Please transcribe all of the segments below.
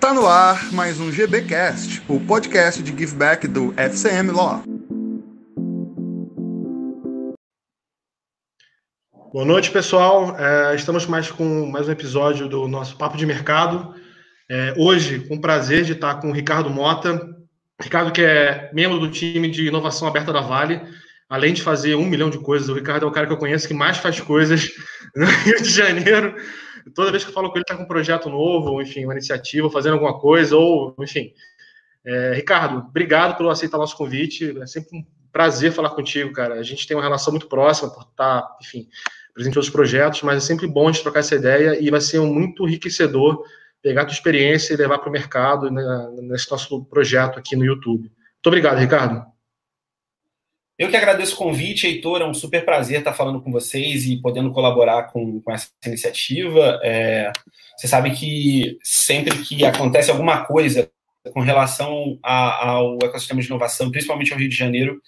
Tá no ar mais um GBcast, o podcast de giveback do FCM Law. Boa noite, pessoal. É, estamos mais com mais um episódio do nosso Papo de Mercado. É, hoje, com o prazer de estar com o Ricardo Mota. Ricardo, que é membro do time de inovação aberta da Vale, além de fazer um milhão de coisas, o Ricardo é o cara que eu conheço que mais faz coisas no Rio de Janeiro. Toda vez que eu falo com ele, está com um projeto novo, enfim, uma iniciativa, fazendo alguma coisa, ou, enfim. É, Ricardo, obrigado por aceitar nosso convite. É sempre um prazer falar contigo, cara. A gente tem uma relação muito próxima por estar, enfim, presente em outros projetos, mas é sempre bom a gente trocar essa ideia e vai ser muito enriquecedor pegar a tua experiência e levar para o mercado né, nesse nosso projeto aqui no YouTube. Muito obrigado, Ricardo. Eu que agradeço o convite, Heitor. É um super prazer estar falando com vocês e podendo colaborar com, com essa iniciativa. É, você sabe que sempre que acontece alguma coisa com relação a, ao ecossistema de inovação, principalmente ao Rio de Janeiro,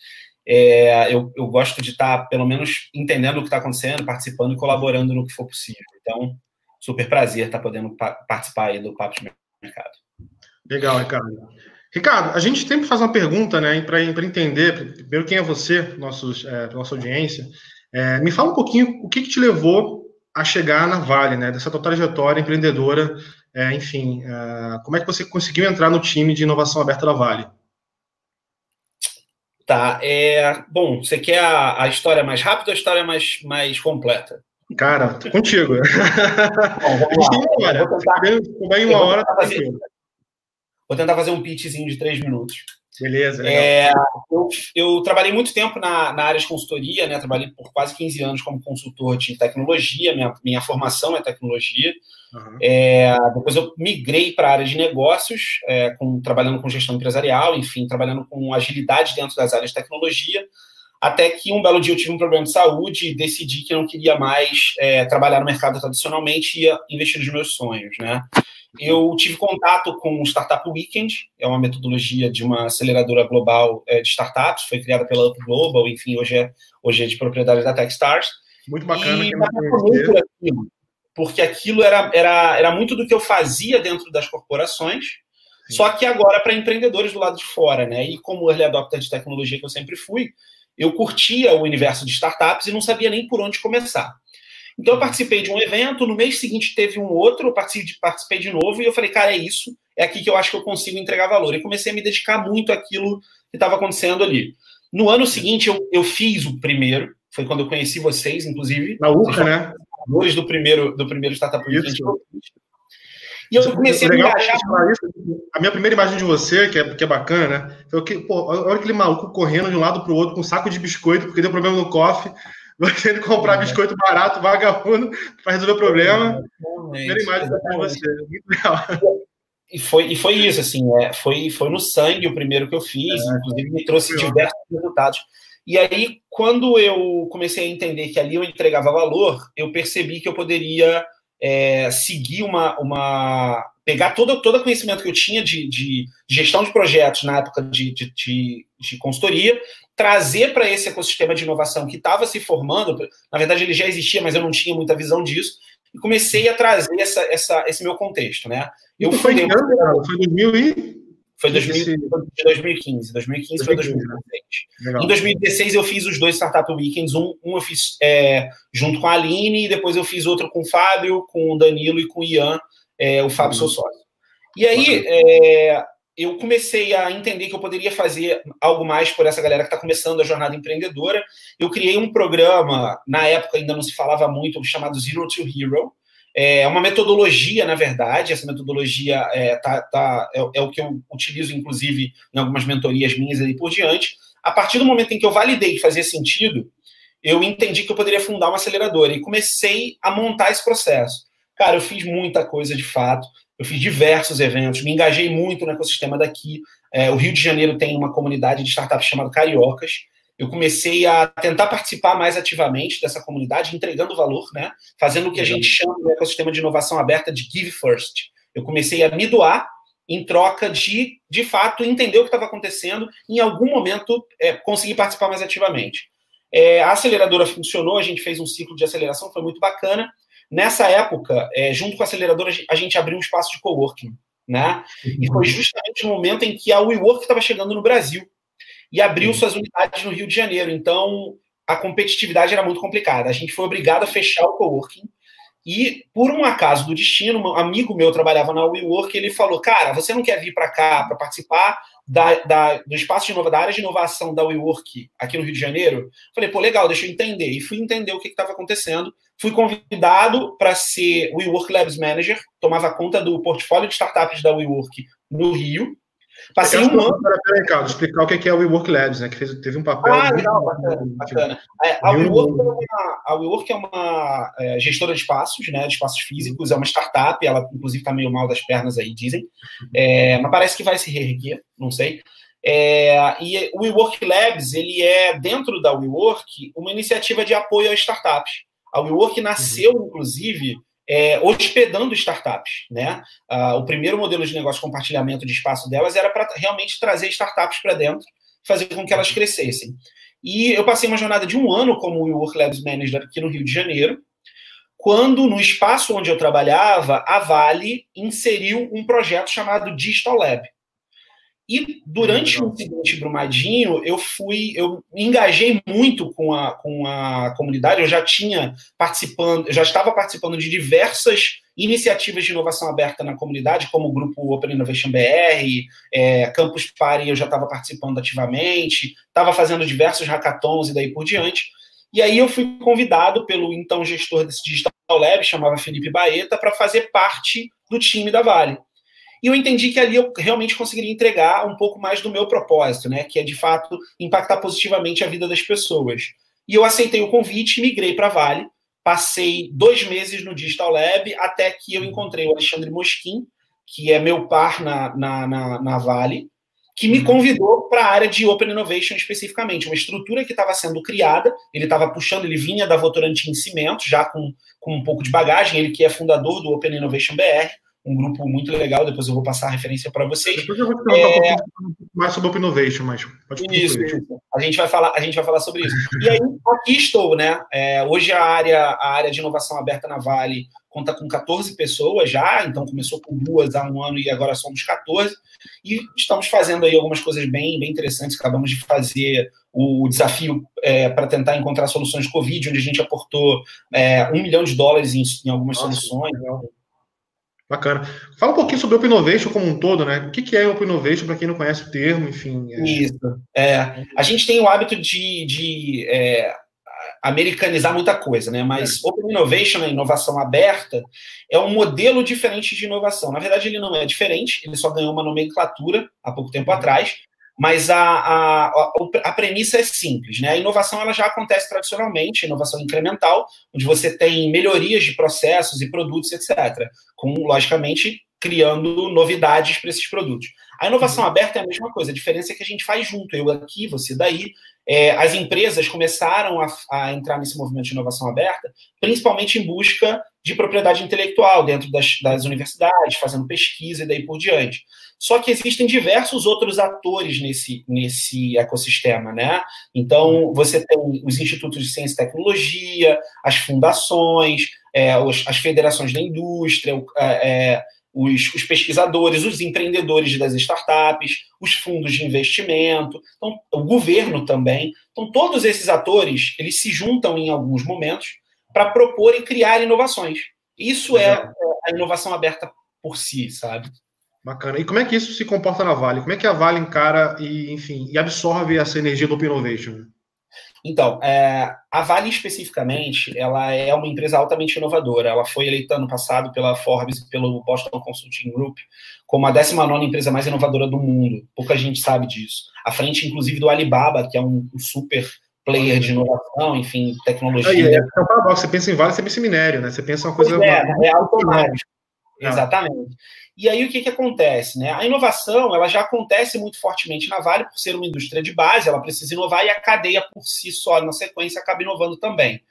é, eu, eu, gosto de estar, pelo menos, entendendo o que está acontecendo, participando e colaborando no que for possível. Então, super prazer estar podendo pa participar do Papo de Mercado. Legal, Ricardo. Ricardo, a gente sempre faz uma pergunta, né, para entender, primeiro, quem é você, nossos, é, nossa audiência. É, me fala um pouquinho o que, que, te levou a chegar na Vale, né, dessa tua trajetória empreendedora, é, enfim, é, como é que você conseguiu entrar no time de inovação aberta da Vale? Tá, é, bom, você quer a, a história mais rápida ou a história mais, mais completa? Cara, tô contigo. Bom, vamos lá. Tentar, uma hora, tá vou tentar fazer um pitchzinho de três minutos. Beleza. É, eu, eu, trabalhei muito tempo na, na, área de consultoria, né? Trabalhei por quase 15 anos como consultor de tecnologia, minha, minha formação é tecnologia. Uhum. É, depois eu migrei para a área de negócios, é, com, trabalhando com gestão empresarial, enfim, trabalhando com agilidade dentro das áreas de tecnologia. Até que um belo dia eu tive um problema de saúde e decidi que não queria mais é, trabalhar no mercado tradicionalmente e ia investir nos meus sonhos, né? Eu tive contato com o Startup Weekend, é uma metodologia de uma aceleradora global é, de startups, foi criada pela Up Global, enfim, hoje é, hoje é de propriedade da Techstars. Muito bacana. E muito aquilo, porque aquilo era, era, era muito do que eu fazia dentro das corporações, Sim. só que agora para empreendedores do lado de fora, né? E como early adopter de tecnologia que eu sempre fui, eu curtia o universo de startups e não sabia nem por onde começar. Então, eu participei de um evento, no mês seguinte teve um outro, eu participei, participei de novo, e eu falei, cara, é isso, é aqui que eu acho que eu consigo entregar valor. E comecei a me dedicar muito àquilo que estava acontecendo ali. No ano seguinte, eu, eu fiz o primeiro, foi quando eu conheci vocês, inclusive. Na UCA, né? Dois do primeiro, do primeiro Startup Weekend. E eu comecei a me engajar. A minha primeira imagem de você, que é, que é bacana, né? Foi que, pô, olha aquele maluco correndo de um lado para o outro com um saco de biscoito, porque deu problema no cofre. Você indo comprar é. biscoito barato, vagabundo, para resolver o problema. Primeira imagem de você. Muito legal. E foi, e foi isso, assim, é, foi, foi no sangue o primeiro que eu fiz, é, inclusive me trouxe diversos resultados. E aí, quando eu comecei a entender que ali eu entregava valor, eu percebi que eu poderia é, seguir uma, uma. Pegar todo, todo o conhecimento que eu tinha de, de gestão de projetos na época de, de, de, de consultoria, trazer para esse ecossistema de inovação que estava se formando. Na verdade, ele já existia, mas eu não tinha muita visão disso. E comecei a trazer essa, essa, esse meu contexto, né? Eu foi, fundei, ano, foi 2000 e foi 2000, 2015. 2015 foi 2016. Legal. Em 2016 eu fiz os dois Startup Weekends. Um, um eu fiz é, junto com a Aline, e depois eu fiz outro com o Fábio, com o Danilo e com o Ian, é, o Fábio uhum. seu sócio. E aí é, eu comecei a entender que eu poderia fazer algo mais por essa galera que está começando a jornada empreendedora. Eu criei um programa, na época ainda não se falava muito, chamado Zero to Hero, é uma metodologia, na verdade, essa metodologia é, tá, tá, é, é, o que eu utilizo, inclusive, em algumas mentorias minhas e por diante. A partir do momento em que eu validei que fazia sentido, eu entendi que eu poderia fundar uma aceleradora e comecei a montar esse processo. Cara, eu fiz muita coisa de fato, eu fiz diversos eventos, me engajei muito no ecossistema daqui. É, o Rio de Janeiro tem uma comunidade de startups chamada Cariocas, eu comecei a tentar participar mais ativamente dessa comunidade, entregando valor, né? Fazendo o que a gente chama no ecossistema de inovação aberta de Give First. Eu comecei a me doar em troca de, de fato, entender o que estava acontecendo e, em algum momento, é, conseguir participar mais ativamente. É, a aceleradora funcionou, a gente fez um ciclo de aceleração, foi muito bacana. Nessa época, é, junto com a aceleradora, a gente abriu um espaço de coworking né? E foi justamente no momento em que a WeWork estava chegando no Brasil e abriu suas unidades no Rio de Janeiro. Então, a competitividade era muito complicada. A gente foi obrigado a fechar o coworking. E, por um acaso do destino, um amigo meu trabalhava na WeWork, ele falou, cara, você não quer vir para cá para participar da, da, do espaço de inovação, da área de inovação da WeWork aqui no Rio de Janeiro? Falei, pô, legal, deixa eu entender. E fui entender o que estava acontecendo. Fui convidado para ser WeWork Labs Manager, tomava conta do portfólio de startups da WeWork no Rio. Passei um ano. Peraí, Carlos, explicar o que é o WeWork Labs, né? Que fez, teve um papel. Ah, legal, bacana. bacana. É, a, WeWork é uma, a WeWork é uma é, gestora de espaços, né? De espaços físicos, é uma startup, ela inclusive está meio mal das pernas aí, dizem. É, mas parece que vai se reerguer, não sei. É, e o WeWork Labs, ele é, dentro da WeWork, uma iniciativa de apoio às startups. A WeWork nasceu, inclusive, é, hospedando startups. Né? Ah, o primeiro modelo de negócio de compartilhamento de espaço delas era para realmente trazer startups para dentro, fazer com que elas crescessem. E eu passei uma jornada de um ano como Work Labs Manager aqui no Rio de Janeiro, quando no espaço onde eu trabalhava, a Vale inseriu um projeto chamado Digital Lab. E durante o seguinte Brumadinho, eu fui, eu me engajei muito com a, com a comunidade, eu já tinha participando, eu já estava participando de diversas iniciativas de inovação aberta na comunidade, como o grupo Open Innovation BR, é, Campus Party eu já estava participando ativamente, estava fazendo diversos hackathons e daí por diante. E aí eu fui convidado pelo então gestor desse Digital Lab, chamava Felipe Baeta, para fazer parte do time da Vale. E eu entendi que ali eu realmente conseguiria entregar um pouco mais do meu propósito, né? Que é de fato impactar positivamente a vida das pessoas. E eu aceitei o convite, migrei para a Vale, passei dois meses no Digital Lab até que eu encontrei o Alexandre Mosquim, que é meu par na, na, na, na Vale, que me uhum. convidou para a área de Open Innovation especificamente, uma estrutura que estava sendo criada, ele estava puxando, ele vinha da Votorantim Cimento, já com, com um pouco de bagagem, ele que é fundador do Open Innovation BR, um grupo muito legal, depois eu vou passar a referência para vocês. Depois eu vou te perguntar é... um pouco mais sobre Open Innovation, mas pode isso, isso. A gente vai falar, a gente vai falar sobre isso. E aí, aqui estou, né? É, hoje a área, a área de inovação aberta na Vale conta com 14 pessoas já, então começou com duas há um ano e agora somos 14. E estamos fazendo aí algumas coisas bem, bem interessantes. Acabamos de fazer o desafio é, para tentar encontrar soluções de Covid, onde a gente aportou é, um milhão de dólares em, em algumas Nossa, soluções. Legal. Bacana. Fala um pouquinho sobre Open Innovation como um todo, né? O que é Open Innovation, para quem não conhece o termo, enfim. É... Isso. É, a gente tem o hábito de, de é, americanizar muita coisa, né? Mas é. Open Innovation, a inovação aberta, é um modelo diferente de inovação. Na verdade, ele não é diferente, ele só ganhou uma nomenclatura há pouco tempo uhum. atrás, mas a, a, a, a, premissa é simples, né? A inovação ela já acontece tradicionalmente, inovação incremental, onde você tem melhorias de processos e produtos, etc. Com, logicamente, criando novidades para esses produtos. A inovação uhum. aberta é a mesma coisa, a diferença é que a gente faz junto, eu aqui, você daí. É, as empresas começaram a, a, entrar nesse movimento de inovação aberta, principalmente em busca de propriedade intelectual dentro das, das universidades, fazendo pesquisa e daí por diante. Só que existem diversos outros atores nesse, nesse ecossistema, né? Então, você tem os institutos de ciência e tecnologia, as fundações, é, os, as federações da indústria, é, é, os, os, pesquisadores, os empreendedores das startups, os fundos de investimento, então, o governo também. Então, todos esses atores, eles se juntam em alguns momentos para propor e criar inovações. Isso é a inovação aberta por si, sabe? Bacana. E como é que isso se comporta na Vale? Como é que a Vale encara e, enfim, e absorve essa energia do Open Innovation? Então, é, a Vale especificamente, ela é uma empresa altamente inovadora. Ela foi eleita ano passado pela Forbes e pelo Boston Consulting Group como a 19 empresa mais inovadora do mundo. Pouca gente sabe disso. À frente, inclusive, do Alibaba, que é um, um super player de inovação, enfim, tecnologia. É, é, é, você pensa em Vale, você pensa em minério, né? Você pensa uma coisa... É, é automático. É. Exatamente. E aí o que, que acontece? Né? A inovação ela já acontece muito fortemente na Vale por ser uma indústria de base, ela precisa inovar e a cadeia por si só, na sequência, acaba inovando também.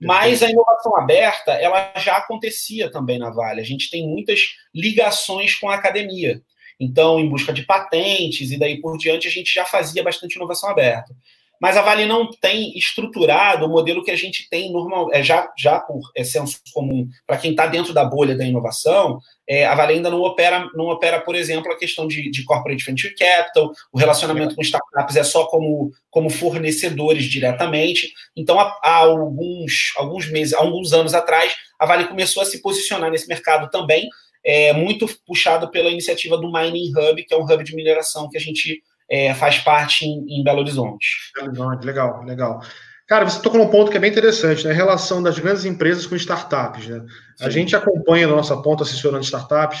Mas a inovação aberta, ela já acontecia também na Vale. A gente tem muitas ligações com a academia. Então, em busca de patentes e daí por diante, a gente já fazia bastante inovação aberta. Mas a Vale não tem estruturado o modelo que a gente tem normal, é, já, já por é, senso comum, para quem está dentro da bolha da inovação, é, a Vale ainda não opera, não opera, por exemplo, a questão de, de corporate venture capital, o relacionamento com startups é só como, como fornecedores diretamente. Então, há, há alguns, alguns meses, alguns anos atrás, a Vale começou a se posicionar nesse mercado também, é, muito puxado pela iniciativa do Mining Hub, que é um hub de mineração que a gente é, faz parte em, em Belo Horizonte. Legal, legal. Cara, você tocou num ponto que é bem interessante, né? A relação das grandes empresas com startups, né? Sim. A gente acompanha na nossa ponta assessorando startups,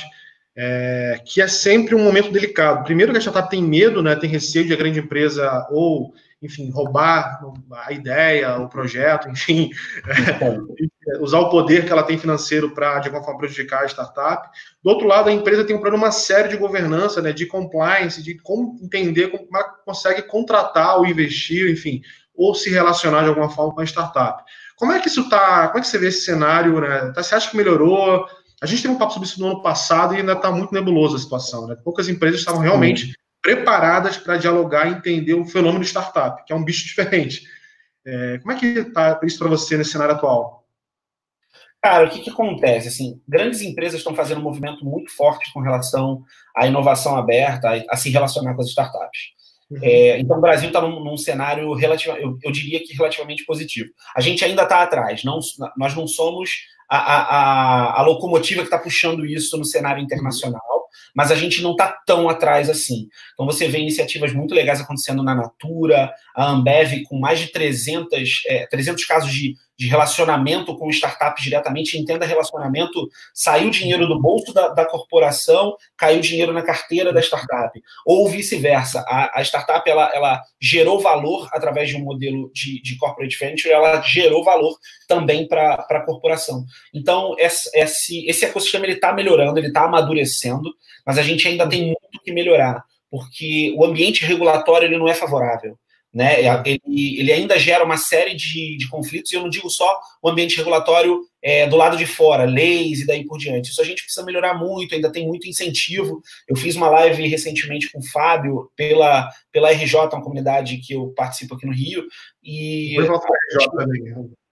é, que é sempre um momento delicado. Primeiro que a startup tem medo, né? Tem receio de a grande empresa ou enfim, roubar a ideia, o projeto, enfim, é, usar o poder que ela tem financeiro para, de alguma forma, prejudicar a startup. Do outro lado, a empresa tem um problema uma série de governança, né, de compliance, de como entender como ela consegue contratar ou investir, enfim, ou se relacionar de alguma forma com a startup. Como é que isso está? Como é que você vê esse cenário? Né? Tá, você acha que melhorou? A gente teve um papo sobre isso no ano passado e ainda está muito nebulosa a situação. Né? Poucas empresas estavam realmente preparadas para dialogar e entender o fenômeno startup, que é um bicho diferente. É, como é que está isso para você nesse cenário atual? Cara, o que, que acontece? Assim, grandes empresas estão fazendo um movimento muito forte com relação à inovação aberta, a, a se relacionar com as startups. Uhum. É, então, o Brasil está num, num, cenário relativamente, eu, eu, diria que relativamente positivo. A gente ainda está atrás, não, nós não somos a, a, a, a locomotiva que está puxando isso no cenário internacional mas a gente não está tão atrás assim. Então você vê iniciativas muito legais acontecendo na Natura, a Ambev com mais de 300, é, 300 casos de, de relacionamento com startups diretamente, entenda relacionamento, saiu dinheiro do bolso da, da corporação, caiu dinheiro na carteira da startup, ou vice-versa, a, a, startup ela, ela gerou valor através de um modelo de, de corporate venture, ela gerou valor também para a corporação. Então, esse, esse, ecossistema está melhorando, ele está amadurecendo, mas a gente ainda tem muito que melhorar, porque o ambiente regulatório ele não é favorável. Né? Ele, ele ainda gera uma série de, de conflitos, e eu não digo só o ambiente regulatório é, do lado de fora, leis e daí por diante. Isso a gente precisa melhorar muito, ainda tem muito incentivo. Eu fiz uma live recentemente com o Fábio pela, pela RJ, uma comunidade que eu participo aqui no Rio, e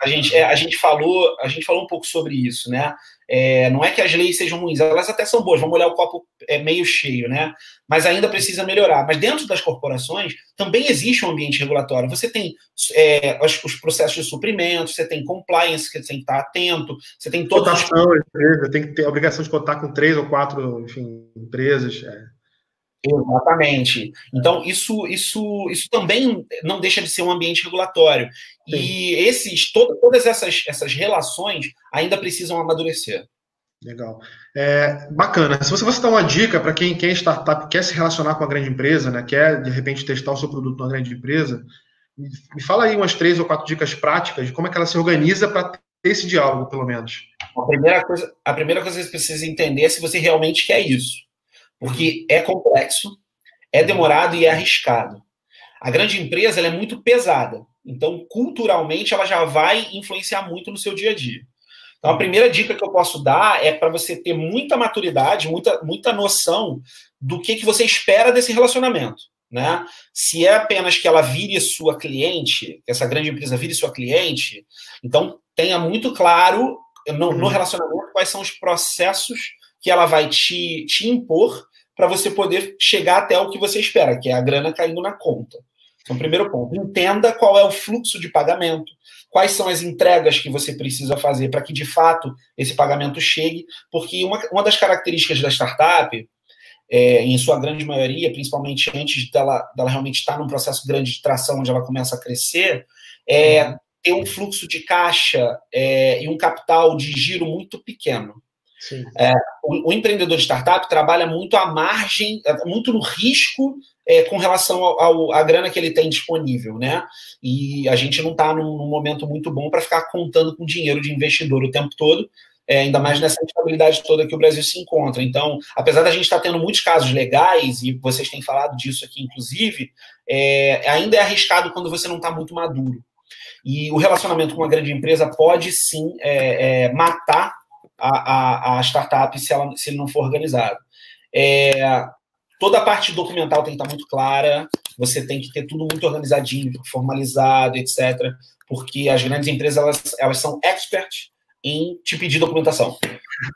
a gente, é, a gente falou a gente falou um pouco sobre isso, né? É, não é que as leis sejam ruins, elas até são boas, vamos olhar o copo é, meio cheio, né? Mas ainda precisa melhorar. Mas dentro das corporações também existe um ambiente regulatório. Você tem é, os, os, processos de suprimento, você tem compliance que você tem que estar atento, você tem todas Cotação, empresa, tem que ter a obrigação de contar com três ou quatro enfim, empresas. É. Exatamente. Então, isso, isso, isso também não deixa de ser um ambiente regulatório. Sim. E esses, to, todas essas, essas relações ainda precisam amadurecer. Legal. É, bacana. Se você fosse dar uma dica para quem quer startup, quer se relacionar com a grande empresa, né, quer de repente testar o seu produto numa grande empresa, me fala aí umas três ou quatro dicas práticas de como é que ela se organiza para ter esse diálogo, pelo menos. A primeira coisa, a primeira coisa que você precisa entender é se você realmente quer isso. Porque é complexo, é demorado e é arriscado. A grande empresa é muito pesada. Então, culturalmente, ela já vai influenciar muito no seu dia a dia. Então, a primeira dica que eu posso dar é para você ter muita maturidade, muita, muita noção do que, que você espera desse relacionamento. Né? Se é apenas que ela vire sua cliente, que essa grande empresa vire sua cliente, então tenha muito claro no, no uhum. relacionamento quais são os processos que ela vai te, te impor para você poder chegar até o que você espera, que é a grana caindo na conta. Então, primeiro ponto, entenda qual é o fluxo de pagamento, quais são as entregas que você precisa fazer para que, de fato, esse pagamento chegue, porque uma, uma das características da startup, é, em sua grande maioria, principalmente antes dela, dela realmente estar num processo grande de tração, onde ela começa a crescer, é uhum. ter um fluxo de caixa é, e um capital de giro muito pequeno. É, o, o, empreendedor de startup trabalha muito à margem, muito no risco é, com relação ao, à grana que ele tem disponível, né? E a gente não está num, num, momento muito bom para ficar contando com dinheiro de investidor o tempo todo, é, ainda mais nessa instabilidade toda que o Brasil se encontra. Então, apesar da gente estar tá tendo muitos casos legais, e vocês têm falado disso aqui, inclusive, é, ainda é arriscado quando você não está muito maduro. E o relacionamento com uma grande empresa pode sim é, é, matar a, a, a startup se, ela, se ele não for organizado. É, toda a parte documental tem que estar muito clara, você tem que ter tudo muito organizadinho, formalizado, etc. Porque as grandes empresas, elas, elas são experts em te pedir documentação.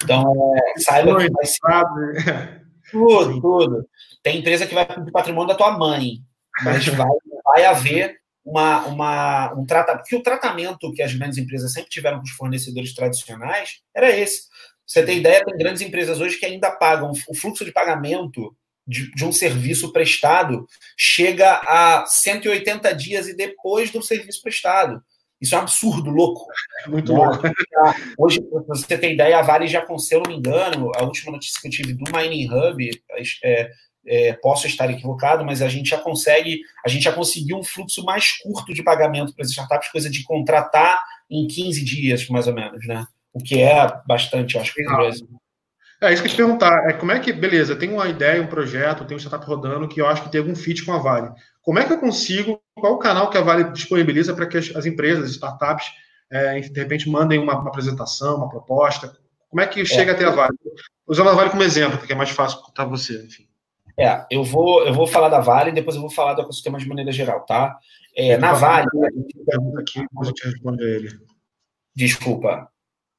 Então, é, saiba que vai ser... Tudo, tudo. Tem empresa que vai pedir patrimônio da tua mãe, mas vai, vai haver uma, uma, um tratamento. Porque o tratamento que as grandes empresas sempre tiveram com os fornecedores tradicionais era esse. Você tem ideia, tem grandes empresas hoje que ainda pagam o fluxo de pagamento de, de, um serviço prestado chega a 180 dias e depois do serviço prestado. Isso é um absurdo, louco. Muito louco. Hoje, pra você ter ideia, a Vale já, se eu não me engano, a última notícia que eu tive do Mining Hub, é, é, posso estar equivocado, mas a gente já consegue, a gente já conseguiu um fluxo mais curto de pagamento para as startups, coisa de contratar em 15 dias, mais ou menos, né? O que é bastante, acho, Brasil. É isso que eu te perguntar. É como é que, beleza, tem uma ideia, um projeto, tem um startup rodando que eu acho que tem algum fit com a Vale. Como é que eu consigo, qual o canal que a Vale disponibiliza para que as, as, empresas, as startups, é, de repente mandem uma, uma, apresentação, uma proposta? Como é que chega é. até a Vale? Usando a Vale como exemplo, que é mais fácil para você, enfim. É, eu vou, eu vou falar da Vale e depois eu vou falar do ecossistema de maneira geral, tá? É, na Vale. Pergunta aqui, depois a gente responde a ele. Desculpa.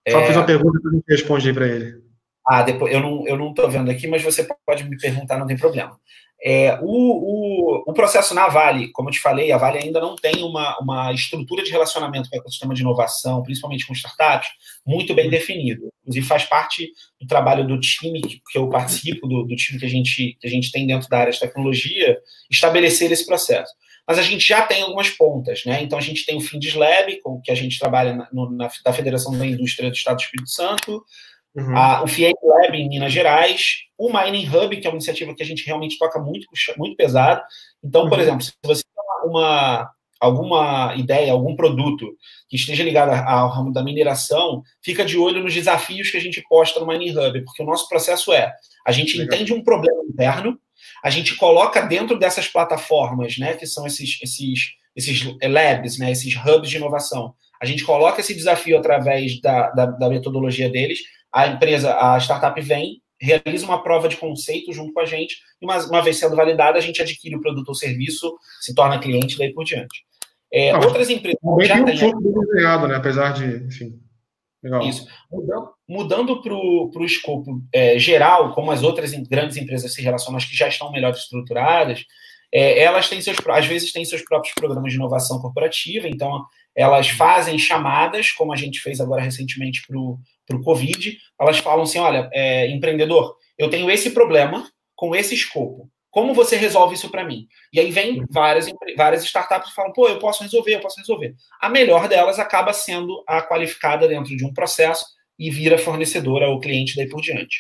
Só é... fiz uma pergunta e a gente responde aí para ele. Ah, depois eu não eu não estou vendo aqui, mas você pode me perguntar, não tem problema. É, o, o, o, processo na Vale, como eu te falei, a Vale ainda não tem uma, uma estrutura de relacionamento com o ecossistema de inovação, principalmente com startups, muito bem definido. Inclusive, faz parte do trabalho do time que, eu participo, do, do, time que a, gente, que a gente tem dentro da área de tecnologia, estabelecer esse processo. Mas a gente já tem algumas pontas, né? Então, a gente tem o Findes Lab, com que a gente trabalha na, na da Federação da Indústria do Estado do Espírito Santo, Uhum. A, o FIEC Lab em Minas Gerais, o Mining Hub, que é uma iniciativa que a gente realmente toca muito, muito pesado. Então, por uhum. exemplo, se você tem uma, alguma ideia, algum produto que esteja ligado ao ramo da mineração, fica de olho nos desafios que a gente posta no Mining Hub, porque o nosso processo é: a gente Legal. entende um problema interno, a gente coloca dentro dessas plataformas, né, que são esses, esses, esses labs, né, esses hubs de inovação, a gente coloca esse desafio através da, da, da metodologia deles, a empresa, a startup vem, realiza uma prova de conceito junto com a gente, e uma, uma vez sendo validada, a gente adquire o produto ou serviço, se torna cliente, daí por diante. É, outras empresas já têm... Um desenhado, né? apesar de, enfim... Legal. Isso. Mudando, mudando para o escopo é, geral, como as outras grandes empresas se relacionam, as que já estão melhor estruturadas, é, elas têm seus, às vezes têm seus próprios programas de inovação corporativa, então elas fazem chamadas, como a gente fez agora recentemente para o para o Covid, elas falam assim: olha, é, empreendedor, eu tenho esse problema com esse escopo. Como você resolve isso para mim? E aí vem várias, várias startups que falam, pô, eu posso resolver, eu posso resolver. A melhor delas acaba sendo a qualificada dentro de um processo e vira fornecedora ou cliente daí por diante.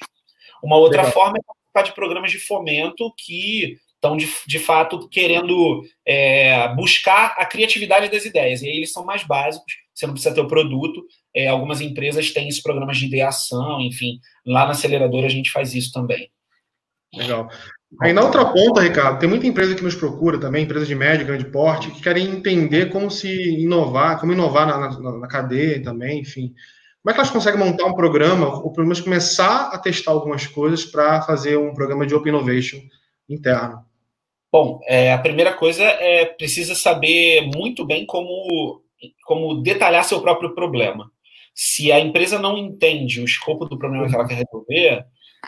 Uma outra Legal. forma é participar de programas de fomento que estão, de, de fato, querendo é, buscar a criatividade das ideias. E aí eles são mais básicos, você não precisa ter o produto. É, algumas empresas têm esses programas de ideação, enfim. Lá na aceleradora a gente faz isso também. Legal. Aí na outra ponta, Ricardo, tem muita empresa que nos procura também, empresas de médio, grande porte, que querem entender como se inovar, como inovar na, na, na cadeia também, enfim. Como é que elas conseguem montar um programa, ou pelo menos começar a testar algumas coisas para fazer um programa de Open Innovation interno? Bom, é, a primeira coisa é precisa saber muito bem como como detalhar seu próprio problema. Se a empresa não entende o escopo do problema que ela quer resolver,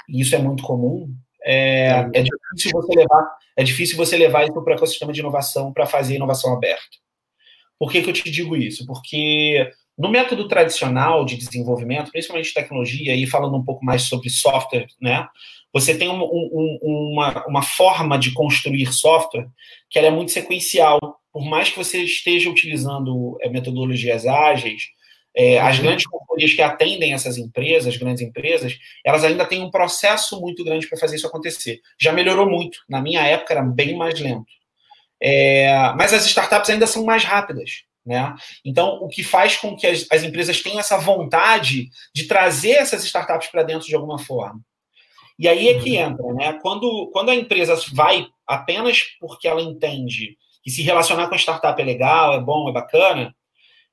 e isso é muito comum, é, é difícil você levar, é difícil você levar isso para o ecossistema de inovação para fazer inovação aberta. Por que, que eu te digo isso? Porque no método tradicional de desenvolvimento, principalmente de tecnologia, e falando um pouco mais sobre software, né? Você tem um, um, uma, uma forma de construir software que é muito sequencial por mais que você esteja utilizando é, metodologias ágeis, é, as uhum. grandes companhias que atendem essas empresas, grandes empresas, elas ainda têm um processo muito grande para fazer isso acontecer. Já melhorou muito. Na minha época era bem mais lento. É, mas as startups ainda são mais rápidas. Né? Então, o que faz com que as, as empresas tenham essa vontade de trazer essas startups para dentro de alguma forma. E aí é que uhum. entra, né? Quando, quando a empresa vai apenas porque ela entende que se relacionar com a startup é legal, é bom, é bacana,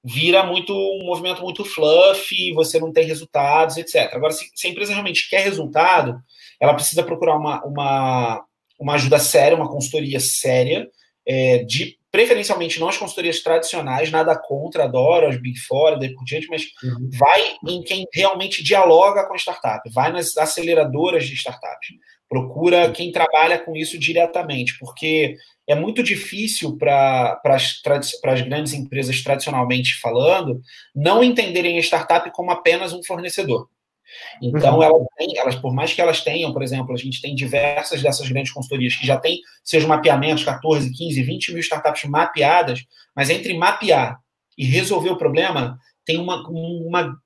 vira muito um movimento muito fluffy, você não tem resultados, etc. Agora, se, se a empresa realmente quer resultado, ela precisa procurar uma, uma, uma ajuda séria, uma consultoria séria, é, de preferencialmente não as consultorias tradicionais, nada contra, adoro as Big Four, daí por diante, mas uhum. vai em quem realmente dialoga com a startup, vai nas aceleradoras de startups, procura quem trabalha com isso diretamente, porque é muito difícil para as grandes empresas, tradicionalmente falando, não entenderem a startup como apenas um fornecedor. Então, uhum. elas, têm, elas, por mais que elas tenham, por exemplo, a gente tem diversas dessas grandes consultorias que já têm seus mapeamentos, 14, 15, 20 mil startups mapeadas, mas entre mapear e resolver o problema, tem uma, uma,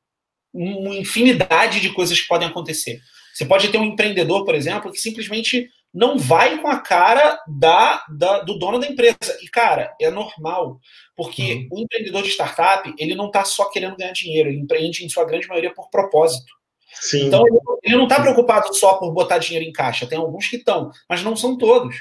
uma infinidade de coisas que podem acontecer. Você pode ter um empreendedor, por exemplo, que simplesmente não vai com a cara da, da, do dono da empresa. E, cara, é normal, porque uhum. o empreendedor de startup, ele não está só querendo ganhar dinheiro, ele empreende, em sua grande maioria, por propósito. Sim. Então, ele não está preocupado só por botar dinheiro em caixa. Tem alguns que estão, mas não são todos.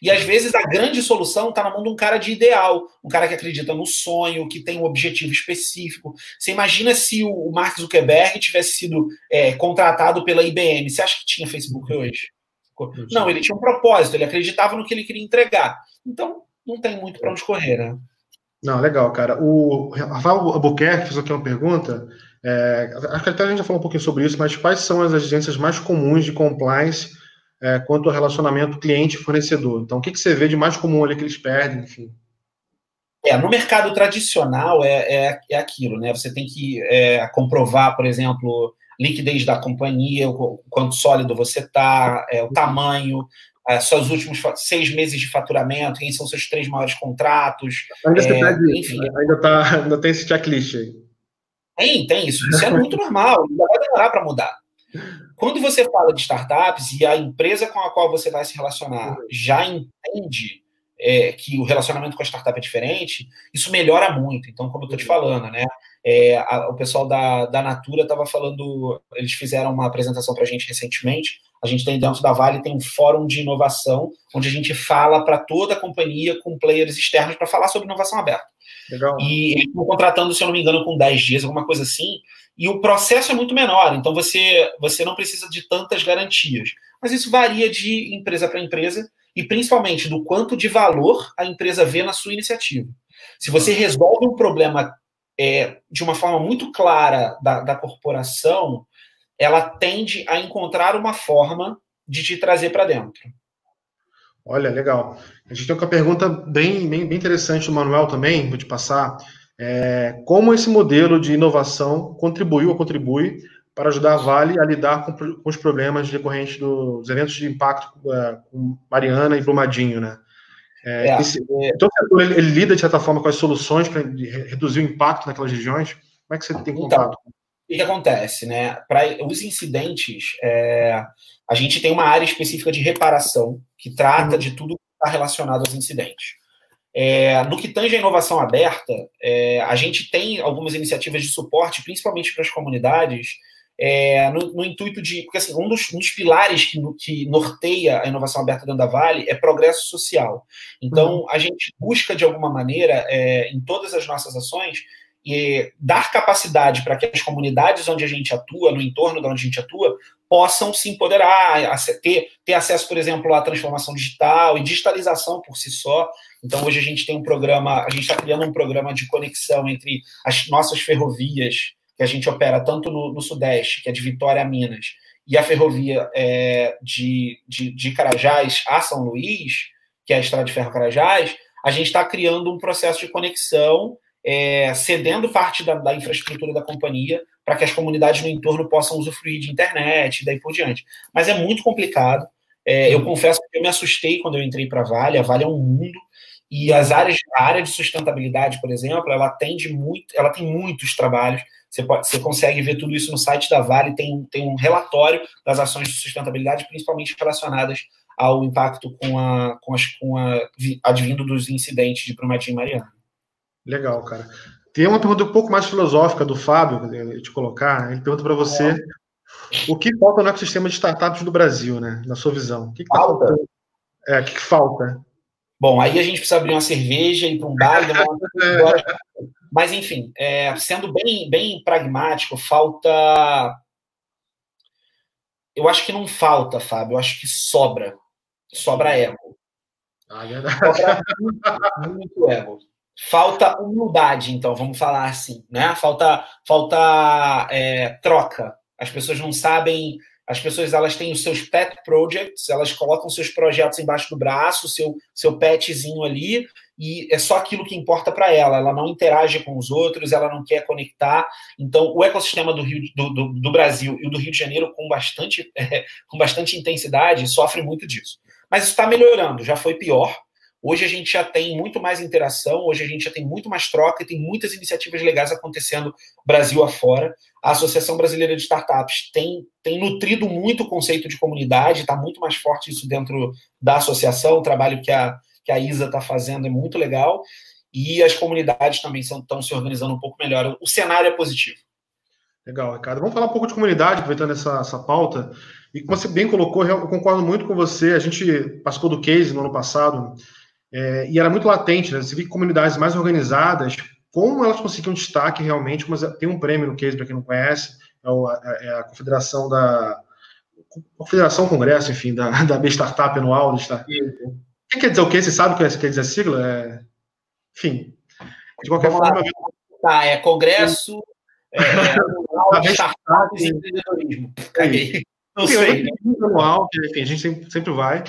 E às vezes a grande solução está na mão de um cara de ideal, um cara que acredita no sonho, que tem um objetivo específico. Você imagina se o Mark Zuckerberg tivesse sido é, contratado pela IBM? Você acha que tinha Facebook hoje? Não, ele tinha um propósito, ele acreditava no que ele queria entregar. Então, não tem muito para onde correr, né? Não, legal, cara. O Rafael Albuquerque fez aqui uma pergunta. É, acho que até a gente já falou um pouquinho sobre isso, mas quais são as exigências mais comuns de compliance é, quanto ao relacionamento cliente-fornecedor? Então, o que, que você vê de mais comum ali que eles perdem, enfim? É, no mercado tradicional é, é, é aquilo, né? Você tem que é, comprovar, por exemplo, liquidez da companhia, o quanto sólido você está, é, o tamanho, é, seus últimos seis meses de faturamento, quem são seus três maiores contratos. Ainda, é, pede, enfim, ainda, tá, ainda tem esse checklist aí. Tem, tem isso. Isso é muito normal, ainda vai demorar para mudar. Quando você fala de startups e a empresa com a qual você vai se relacionar já entende é, que o relacionamento com a startup é diferente, isso melhora muito. Então, como eu estou te falando, né? É, a, o pessoal da, da Natura estava falando, eles fizeram uma apresentação para a gente recentemente. A gente tem dentro da Vale tem um fórum de inovação, onde a gente fala para toda a companhia com players externos para falar sobre inovação aberta. Legal. E eles estão contratando, se eu não me engano, com 10 dias, alguma coisa assim. E o processo é muito menor, então você, você não precisa de tantas garantias. Mas isso varia de empresa para empresa e principalmente do quanto de valor a empresa vê na sua iniciativa. Se você resolve um problema é, de uma forma muito clara da, da corporação, ela tende a encontrar uma forma de te trazer para dentro. Olha, legal. A gente tem uma pergunta bem, bem, bem interessante do Manuel também, vou te passar. É, como esse modelo de inovação contribuiu ou contribui para ajudar a Vale a lidar com, com os problemas decorrentes dos eventos de impacto é, com Mariana e Brumadinho, né? É, é, esse, então, ele, ele, lida, de certa forma, com as soluções para reduzir o impacto naquelas regiões? Como é que você tem então, contato? Então, o que, acontece, né? Para os incidentes, é, a gente tem uma área específica de reparação que trata uhum. de tudo que está relacionado aos incidentes. É, no que tange a inovação aberta, é, a gente tem algumas iniciativas de suporte, principalmente para as comunidades, é, no, no, intuito de. Porque assim, um dos, um dos pilares que, que, norteia a inovação aberta dentro da Vale é progresso social. Então, uhum. a gente busca, de alguma maneira, é, em todas as nossas ações, e dar capacidade para que as comunidades onde a gente atua, no entorno de onde a gente atua, possam se empoderar, ter, ter acesso, por exemplo, à transformação digital e digitalização por si só. Então, hoje a gente tem um programa, a gente está criando um programa de conexão entre as nossas ferrovias, que a gente opera tanto no, no Sudeste, que é de Vitória a Minas, e a ferrovia é, de, de, de Carajás a São Luís, que é a Estrada de Ferro Carajás, a gente está criando um processo de conexão é, cedendo parte da, da, infraestrutura da companhia para que as comunidades no entorno possam usufruir de internet e daí por diante. Mas é muito complicado. É, eu confesso que eu me assustei quando eu entrei para a Vale. A Vale é um mundo e as áreas, a área de sustentabilidade, por exemplo, ela atende muito, ela tem muitos trabalhos. Você, pode, você consegue ver tudo isso no site da Vale. Tem, tem um relatório das ações de sustentabilidade, principalmente relacionadas ao impacto com a, com as, com a advindo dos incidentes de Brumadinho e Mariana. Legal, cara. Tem uma pergunta um pouco mais filosófica do Fábio, te colocar. Ele pergunta para você é. o que falta no ecossistema de startups do Brasil, né? Na sua visão. O que, que tá falta? É, o que, que, falta? Bom, aí a gente precisa abrir uma cerveja, ir para um bar, uma... mas enfim, é, sendo bem, bem pragmático, falta. Eu acho que não falta, Fábio. Eu acho que sobra. Sobra ego. Ah, verdade. Muito, muito ego. Falta humildade, então, vamos falar assim, né? Falta, falta é, troca. As pessoas não sabem as pessoas elas têm os seus pet projects, elas colocam seus projetos embaixo do braço, seu seu petzinho ali, e é só aquilo que importa para ela. Ela não interage com os outros, ela não quer conectar. Então, o ecossistema do Rio do, do, do Brasil e do Rio de Janeiro com bastante é, com bastante intensidade sofre muito disso. Mas está melhorando. Já foi pior. Hoje a gente já tem muito mais interação, hoje a gente já tem muito mais troca e tem muitas iniciativas legais acontecendo Brasil afora. A Associação Brasileira de Startups tem, tem nutrido muito o conceito de comunidade, está muito mais forte isso dentro da associação. O trabalho que a, que a Isa está fazendo é muito legal. E as comunidades também estão se organizando um pouco melhor. O cenário é positivo. Legal, Ricardo. Vamos falar um pouco de comunidade, aproveitando essa, essa pauta. E como você bem colocou, eu concordo muito com você. A gente participou do case no ano passado é, e era muito latente, né? Você vê que comunidades mais organizadas, como elas conseguiam destaque realmente, mas tem um prêmio no case, para quem não conhece, é, o, é, a Confederação da. Confederação Congresso, enfim, da, da B Startup anual. De start... O que quer dizer o quê? Você sabe o que quer dizer a sigla? É... Enfim, de qualquer forma. Tá, é Congresso é, Anual de Startups e Empreendedorismo. Caguei. Não sei. Anual, que, enfim, a gente sempre, sempre vai.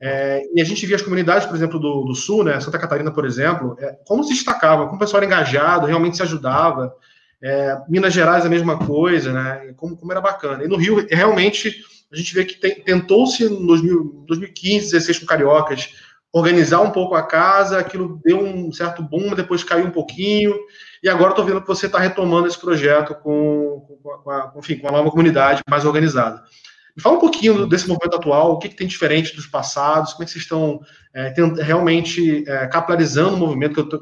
É, e a gente via as comunidades, por exemplo, do, do Sul, né, Santa Catarina, por exemplo, é, como se destacava, como o pessoal era engajado, realmente se ajudava. É, Minas Gerais a mesma coisa, né, como, como era bacana. E no Rio, realmente, a gente vê que tentou-se em 2015, 2016 com Cariocas, organizar um pouco a casa, aquilo deu um certo boom, depois caiu um pouquinho, e agora estou vendo que você está retomando esse projeto com, com, com, a, enfim, com a nova comunidade mais organizada. Fala um pouquinho desse movimento atual, o que, que tem diferente dos passados, como é que vocês estão é, realmente é, capilarizando o movimento, que eu estou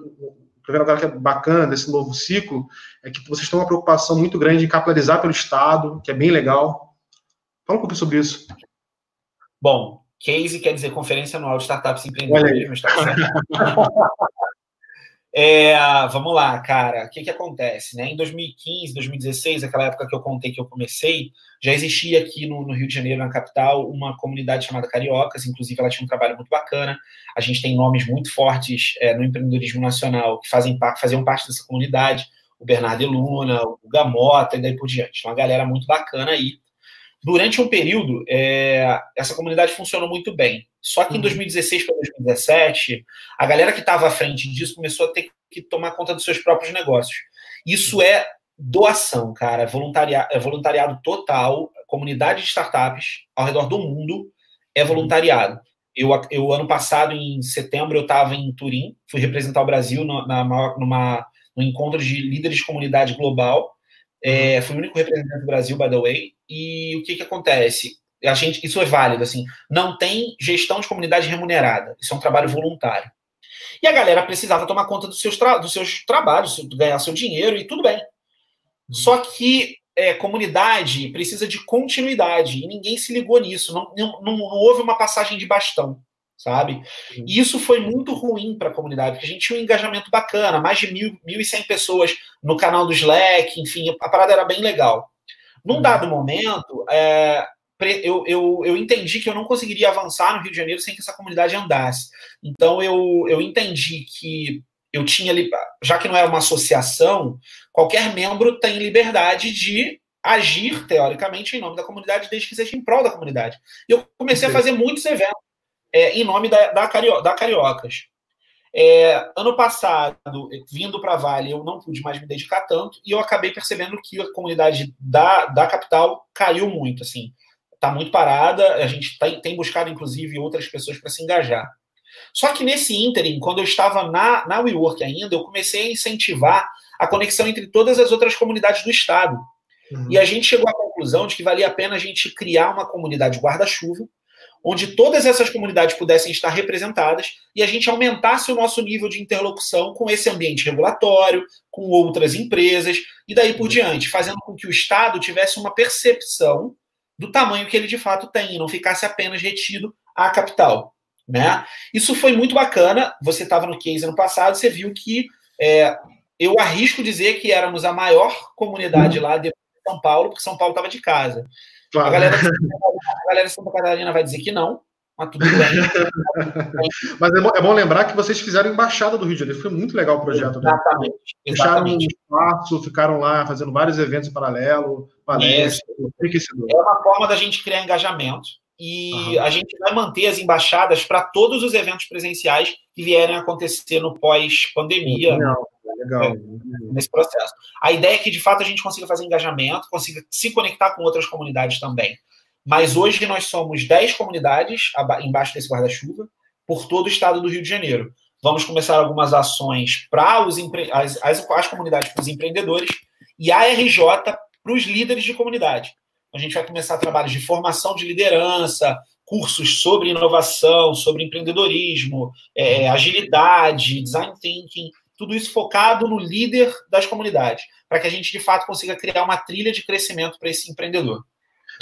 vendo agora que é bacana desse novo ciclo, é que vocês têm uma preocupação muito grande em capilarizar pelo Estado, que é bem legal. Fala um pouquinho sobre isso. Bom, case quer dizer Conferência Anual de Startups e Empreendedorismo. É, vamos lá, cara. O que, que acontece? Né? Em 2015, 2016, aquela época que eu contei que eu comecei, já existia aqui no, no, Rio de Janeiro, na capital, uma comunidade chamada Cariocas. Inclusive, ela tinha um trabalho muito bacana. A gente tem nomes muito fortes é, no empreendedorismo nacional que fazem, faziam parte dessa comunidade. O Bernardo Luna, o Gamota e daí por diante. Uma galera muito bacana aí. Durante um período, é, essa comunidade funcionou muito bem. Só que em 2016 para 2017, a galera que estava à frente disso começou a ter que tomar conta dos seus próprios negócios. Isso é doação, cara, é voluntariado, é voluntariado total. Comunidade de startups ao redor do mundo é voluntariado. Eu, eu ano passado, em setembro, eu estava em Turim, fui representar o Brasil no, na, numa, no encontro de líderes de comunidade global. É, fui o único representante do Brasil, by the way. E o que, que acontece? a gente, isso é válido, assim, não tem gestão de comunidade remunerada, isso é um trabalho voluntário. E a galera precisava tomar conta dos seus, dos seus trabalhos, ganhar seu dinheiro e tudo bem. Só que é, comunidade precisa de continuidade e ninguém se ligou nisso, não, não, não houve uma passagem de bastão, sabe? E isso foi muito ruim para a comunidade, porque a gente tinha um engajamento bacana, mais de mil, 1.100 pessoas no canal do Slack, enfim, a parada era bem legal. Num uhum. dado momento, é, eu, eu, eu entendi que eu não conseguiria avançar no Rio de Janeiro sem que essa comunidade andasse. Então eu, eu entendi que eu tinha, já que não era uma associação, qualquer membro tem liberdade de agir, teoricamente, em nome da comunidade, desde que seja em prol da comunidade. E eu comecei a fazer muitos eventos é, em nome da, da, Cario, da Cariocas. É, ano passado, vindo para Vale, eu não pude mais me dedicar tanto e eu acabei percebendo que a comunidade da, da capital caiu muito. Assim, está muito parada, a gente tá, tem buscado, inclusive, outras pessoas para se engajar. Só que nesse ínterim, quando eu estava na, na WeWork ainda, eu comecei a incentivar a conexão entre todas as outras comunidades do Estado. Uhum. E a gente chegou à conclusão de que valia a pena a gente criar uma comunidade guarda-chuva, onde todas essas comunidades pudessem estar representadas e a gente aumentasse o nosso nível de interlocução com esse ambiente regulatório, com outras empresas e daí por diante, fazendo com que o Estado tivesse uma percepção do tamanho que ele de fato tem, e não ficasse apenas retido à capital. Né? Isso foi muito bacana. Você estava no case ano passado, você viu que é, eu arrisco dizer que éramos a maior comunidade lá de São Paulo, porque São Paulo estava de casa. Claro. A, galera, a galera de Santa Catarina vai dizer que não. mas tudo bem. mas é bom, é bom, lembrar que vocês fizeram embaixada do Rio de Janeiro. Foi muito legal o projeto. Exatamente. Né? Fecharam um espaço, ficaram lá fazendo vários eventos em paralelo, palestras, É uma forma da gente criar engajamento. E uhum. a gente vai manter as embaixadas para todos os eventos presenciais que vierem acontecer no pós-pandemia. Legal, legal. É, nesse processo. A ideia é que, de fato, a gente consiga fazer engajamento, consiga se conectar com outras comunidades também. Mas hoje nós somos 10 comunidades embaixo desse guarda-chuva por todo o estado do Rio de Janeiro. Vamos começar algumas ações para as, as, as comunidades, para os empreendedores, e a RJ para os líderes de comunidade. A gente vai começar trabalhos de formação de liderança, cursos sobre inovação, sobre empreendedorismo, é, agilidade, design thinking, tudo isso focado no líder das comunidades, para que a gente de fato consiga criar uma trilha de crescimento para esse empreendedor.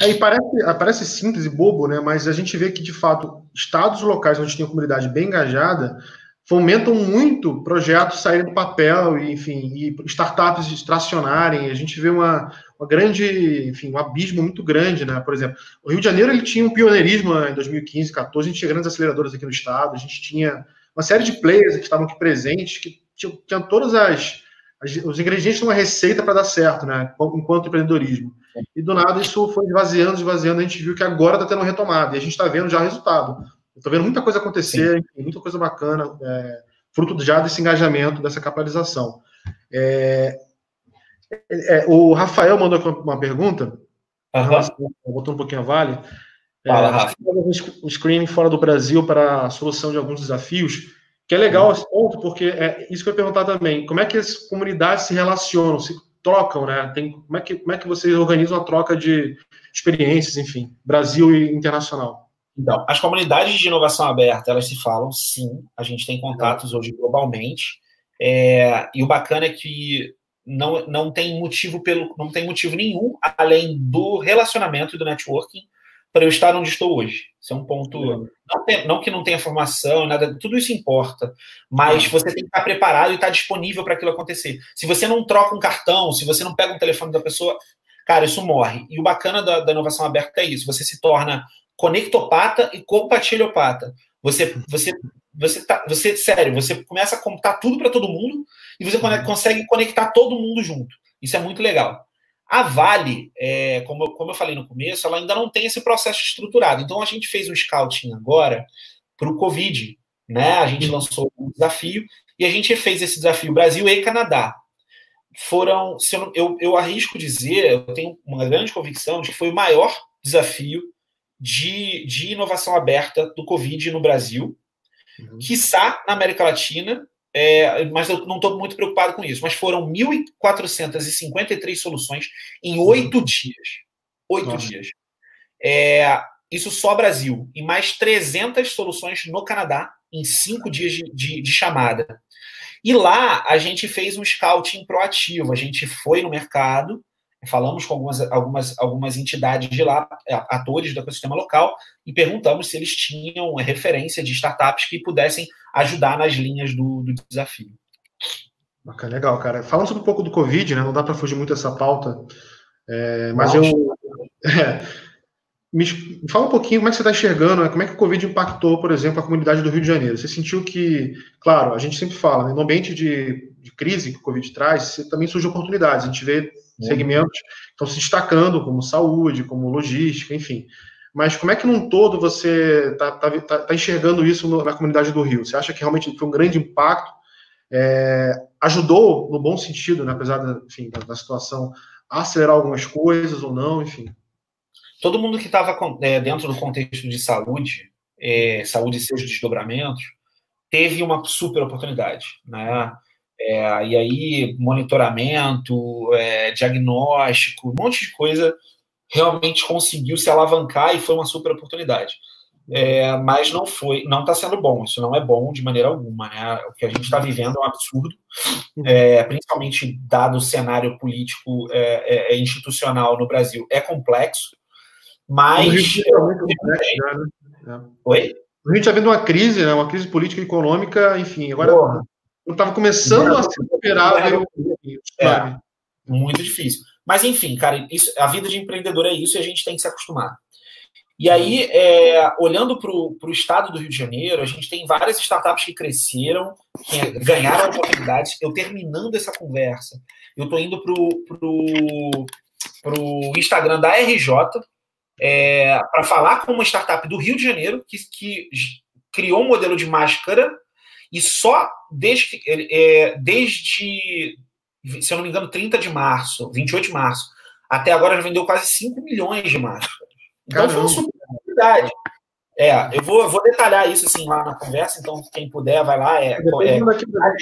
É, e parece, parece simples e bobo, né? Mas a gente vê que, de fato, estados locais onde tem comunidade bem engajada fomentam muito projetos saírem do papel e, enfim, e startups tracionarem. A gente vê uma, uma grande, enfim, um abismo muito grande, né? Por exemplo, o Rio de Janeiro ele tinha um pioneirismo né, em 2015, 14, a gente tinha grandes aceleradoras aqui no estado, a gente tinha uma série de players que estavam aqui presentes, que tinham, tinham todas as, as, os ingredientes de uma receita para dar certo, né? Enquanto empreendedorismo. E do nada isso foi esvaziando, esvaziando, a gente viu que agora está tendo um retomada, e a gente está vendo já o resultado. Estou vendo muita coisa acontecer, muita coisa bacana, é, fruto já desse engajamento, dessa capitalização. É, é, o Rafael mandou uma pergunta, uhum. botou um pouquinho a Vale. Fala, é, Rafa. Um screening fora do Brasil para a solução de alguns desafios, que é legal esse ponto, porque é isso que eu ia perguntar também. Como é que as comunidades se relacionam? Se trocam, né? Tem, como, é que, como é que vocês organizam a troca de experiências, enfim, Brasil e internacional? Então, as comunidades de inovação aberta, elas se falam, sim, a gente tem contatos hoje globalmente, é, e o bacana é que não, não tem motivo pelo não tem motivo nenhum além do relacionamento e do networking para eu estar onde estou hoje. Isso é um ponto. Não, tem, não, que não tenha formação, nada, tudo isso importa. Mas você tem que estar preparado e estar disponível para aquilo acontecer. Se você não troca um cartão, se você não pega um telefone da pessoa, cara, isso morre. E o bacana da, da inovação aberta é isso: você se torna conectopata e compartilhopata. Você, você, você, tá, você, sério, você começa a contar tudo para todo mundo e você uhum. consegue conectar todo mundo junto. Isso é muito legal. A Vale, é, como, eu, como eu falei no começo, ela ainda não tem esse processo estruturado. Então a gente fez um scouting agora para o Covid. Né? A gente lançou um desafio e a gente fez esse desafio Brasil e Canadá. Foram, eu, eu, eu arrisco dizer, eu tenho uma grande convicção de que foi o maior desafio de, de inovação aberta do Covid no Brasil, uhum. quiçá na América Latina é, mas eu não estou muito preocupado com isso. Mas foram 1.453 soluções em oito uhum. dias. Oito dias. É, isso só Brasil. E mais 300 soluções no Canadá em cinco dias de, de, de chamada. E lá a gente fez um scouting proativo. A gente foi no mercado, falamos com algumas, algumas, algumas entidades de lá, atores do ecossistema local, e perguntamos se eles tinham referência de startups que pudessem ajudar nas linhas do, do desafio. Bacana, legal, cara. Falando sobre um pouco do Covid, né? Não dá para fugir muito dessa pauta, é, mas Nossa. eu. É, me, fala um pouquinho como é que você está enxergando, né? como é que o Covid impactou, por exemplo, a comunidade do Rio de Janeiro. Você sentiu que, claro, a gente sempre fala, né, no ambiente de, de crise que o Covid traz, também surgem oportunidades. A gente vê segmentos que estão se destacando, como saúde, como logística, enfim. Mas como é que, num todo, você está tá, tá, tá, enxergando isso no, na comunidade do Rio? Você acha que realmente foi um grande impacto? É, ajudou, no bom sentido, né, apesar da, enfim, da, da, situação, a acelerar algumas coisas ou não, enfim? Todo mundo que estava é, dentro do contexto de saúde, é, saúde e seus desdobramentos, teve uma super oportunidade, né? É, e aí, monitoramento, é, diagnóstico, um monte de coisa realmente conseguiu se alavancar e foi uma super oportunidade. É, mas não foi, não está sendo bom. Isso não é bom de maneira alguma. Né? O que a gente está vivendo é um absurdo, é, principalmente dado o cenário político é, é, é institucional no Brasil. É complexo, mas. É muito complexo, né? Oi? A gente está vendo uma crise, né? uma crise política e econômica, enfim, agora estava começando a se recuperar. É, muito difícil. Mas, enfim, cara, isso, a vida de empreendedor é isso e a gente tem que se acostumar. E aí, é, olhando para o estado do Rio de Janeiro, a gente tem várias startups que cresceram, que ganharam oportunidades. Eu terminando essa conversa, eu estou indo para o Instagram da RJ é, para falar com uma startup do Rio de Janeiro que, que criou um modelo de máscara e só desde, é, desde, se eu não me engano, 30 de março, 28 de março, até agora já vendeu quase 5 milhões de máscaras. Então Caramba. foi uma super É, eu vou, eu vou detalhar isso assim lá na conversa, então quem puder vai lá. É, é...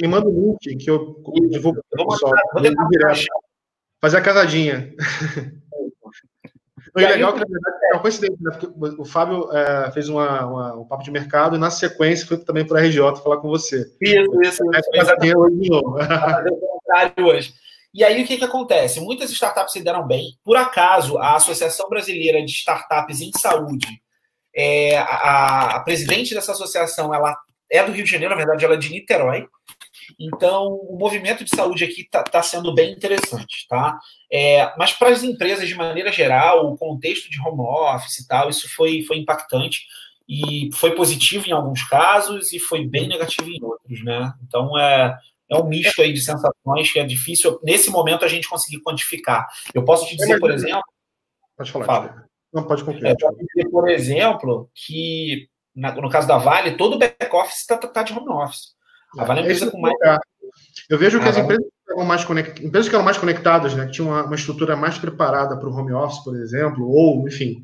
Me manda o link que eu divulgo para o pessoal. Vou Fazer a casadinha. E é legal que, na verdade, é uma coincidência, né? Porque o Fábio é, fez uma, uma, um papo de mercado e, na sequência, foi também para a RJ falar com você. Isso, isso. É, casadinha hoje de novo. hoje. E aí o que, que acontece? Muitas startups se deram bem. Por acaso, a Associação Brasileira de Startups em Saúde, é, a, a, presidente dessa associação, ela é do Rio de Janeiro, na verdade, ela é de Niterói. Então, o movimento de saúde aqui está tá sendo bem interessante, tá? É, mas para as empresas, de maneira geral, o contexto de home office e tal, isso foi, foi impactante e foi positivo em alguns casos e foi bem negativo em outros, né? Então, é, é um misto aí de sensações que é difícil, nesse momento, a gente conseguir quantificar. Eu posso te dizer, por exemplo. Pode falar. Fala. Não, pode concluir. É, eu posso dizer, por exemplo, que na, no caso da Vale, todo o back-office está tá de home office. A Vale é uma empresa com mais. Eu vejo que ah, as empresas que eram mais, conect... empresas que eram mais conectadas, né, que tinham uma, uma estrutura mais preparada para o home office, por exemplo, ou, enfim,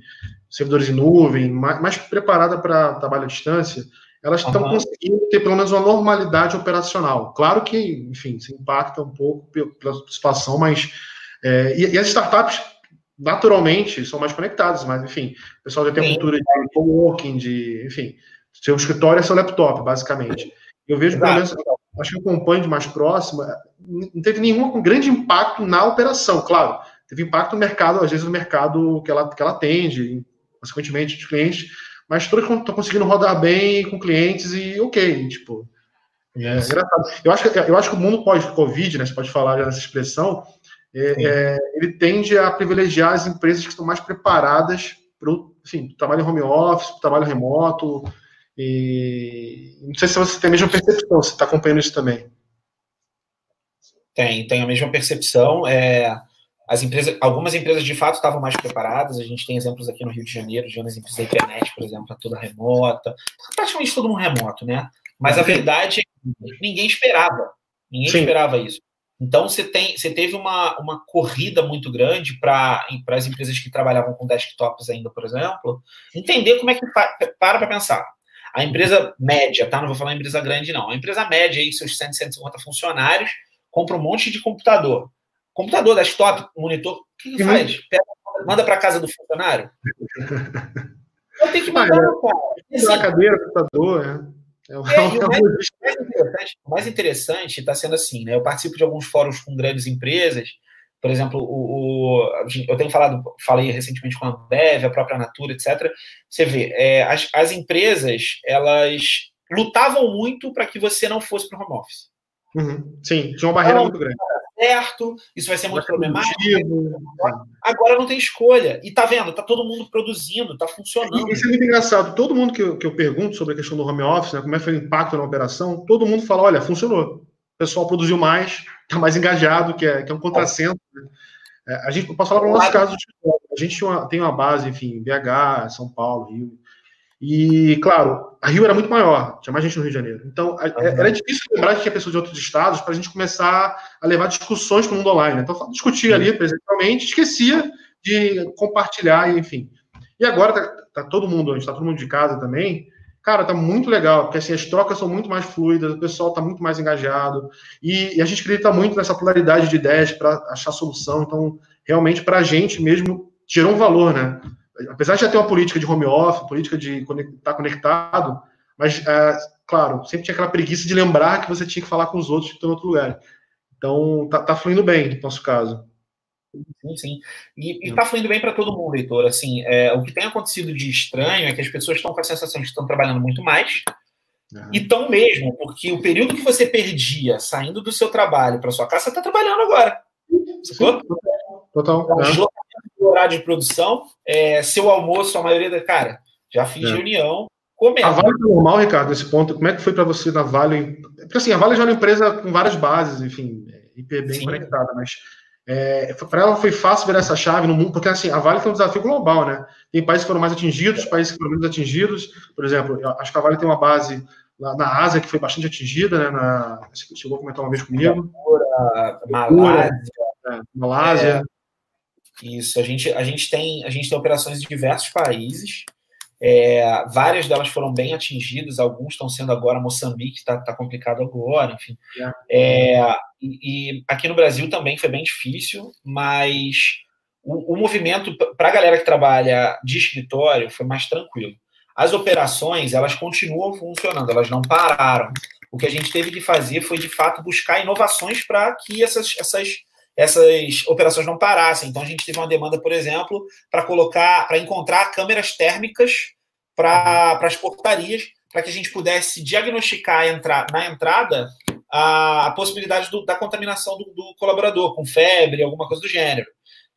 servidores de nuvem, mais, mais preparada para trabalho à distância, elas estão uhum. conseguindo ter pelo menos uma normalidade operacional. Claro que, enfim, isso impacta um pouco pela situação, mas. É, e, e, as startups, naturalmente, são mais conectadas, mas, enfim, o pessoal já tem a cultura de coworking, de, enfim, seu escritório é seu laptop, basicamente. Eu vejo, pelo menos, acho que eu acompanho de mais próximo, não teve nenhum grande impacto na operação, claro. Teve impacto no mercado, às vezes no mercado que ela, que ela atende, consequentemente, de clientes, mas todas estão conseguindo rodar bem com clientes e ok, tipo. É engraçado. Eu acho, que, eu acho que o mundo pós-Covid, né, você pode falar nessa expressão, é, é, ele tende a privilegiar as empresas que estão mais preparadas para o trabalho em home office, para o trabalho remoto. E não sei se você tem a mesma percepção, você está acompanhando isso também. Tem, tem a mesma percepção. É, as empresas, algumas empresas de fato estavam mais preparadas. A gente tem exemplos aqui no Rio de Janeiro, de empresas da internet, por exemplo, toda remota, praticamente todo mundo remoto, né? Mas a verdade é que ninguém esperava, ninguém Sim. esperava isso. Então você tem, você teve uma, uma corrida muito grande para as empresas que trabalhavam com desktops ainda, por exemplo, entender como é que para para pensar. A empresa média, tá? Não vou falar empresa grande, não. A empresa média aí, seus 100, 150 funcionários, compra um monte de computador computador, desktop, monitor, o que, que uhum. faz? Pega, manda para casa do funcionário? Eu tenho que mandar, ah, cara. Assim, a cadeira, computador, né? É, é, o mais, mais interessante está sendo assim, né? Eu participo de alguns fóruns com grandes empresas, por exemplo, o, o, eu tenho falado, falei recentemente com a Ambev, a própria Natura, etc. Você vê, é, as, as empresas elas lutavam muito para que você não fosse para o home office. Uhum. Sim, tinha uma barreira então, muito grande certo, isso vai ser muito problemático. Agora não tem escolha. E tá vendo, tá todo mundo produzindo, tá funcionando. Isso é muito engraçado. Todo mundo que eu, que eu pergunto sobre a questão do home office, né, como é que foi o impacto na operação, todo mundo fala: olha, funcionou. O pessoal produziu mais, tá mais engajado, que é, que é um contrassenso. Né? É, a gente, eu posso falar para o nosso caso, a gente tem uma, tem uma base, enfim, BH, São Paulo, Rio. E, claro, a Rio era muito maior, tinha mais gente no Rio de Janeiro. Então, a, era difícil lembrar que tinha pessoas de outros estados para a gente começar a levar discussões para o mundo online. Né? Então, discutir ali presencialmente, esquecia de compartilhar, enfim. E agora tá, tá todo mundo, a gente está todo mundo de casa também. Cara, tá muito legal, porque assim, as trocas são muito mais fluidas, o pessoal tá muito mais engajado, e, e a gente acredita muito nessa pluralidade de ideias para achar solução. Então, realmente, para a gente mesmo, gerou um valor, né? apesar de já ter uma política de home office, política de estar conectado, mas, é, claro, sempre tinha aquela preguiça de lembrar que você tinha que falar com os outros que estão em outro lugar. Então, tá, tá fluindo bem no nosso caso. Sim, sim. E, está fluindo bem para todo mundo, Heitor. Assim, é, o que tem acontecido de estranho é que as pessoas estão com a sensação de que estão trabalhando muito mais. Uhum. E tão mesmo, porque o período que você perdia saindo do seu trabalho para sua casa, você está trabalhando agora. Total. Então, é o horário de produção, é, seu almoço, a maioria da. Cara, já fiz é. reunião. Comendo. A Vale foi normal, Ricardo, nesse ponto. Como é que foi para você na Vale? Porque assim, a Vale já é uma empresa com várias bases, enfim, IP bem Sim. conectada, mas é, para ela foi fácil ver essa chave no mundo, porque assim, a Vale tem um desafio global, né? Tem países que foram mais atingidos, países que foram menos atingidos. Por exemplo, acho que a Vale tem uma base na, na Ásia que foi bastante atingida, né? Na, chegou a comentar uma vez comigo. Malásia. É, Malásia. É, isso, a gente, a, gente tem, a gente tem operações em diversos países. É, várias delas foram bem atingidas, alguns estão sendo agora, Moçambique está tá complicado agora, enfim. É, e, e, aqui no Brasil também foi bem difícil, mas o, o movimento para a galera que trabalha de escritório foi mais tranquilo. As operações, elas continuam funcionando, elas não pararam. O que a gente teve que fazer foi, de fato, buscar inovações para que essas, essas essas operações não parassem. Então a gente teve uma demanda, por exemplo, para colocar, para encontrar câmeras térmicas para as portarias, para que a gente pudesse diagnosticar entra, na entrada a, a possibilidade do, da contaminação do, do, colaborador com febre, alguma coisa do gênero.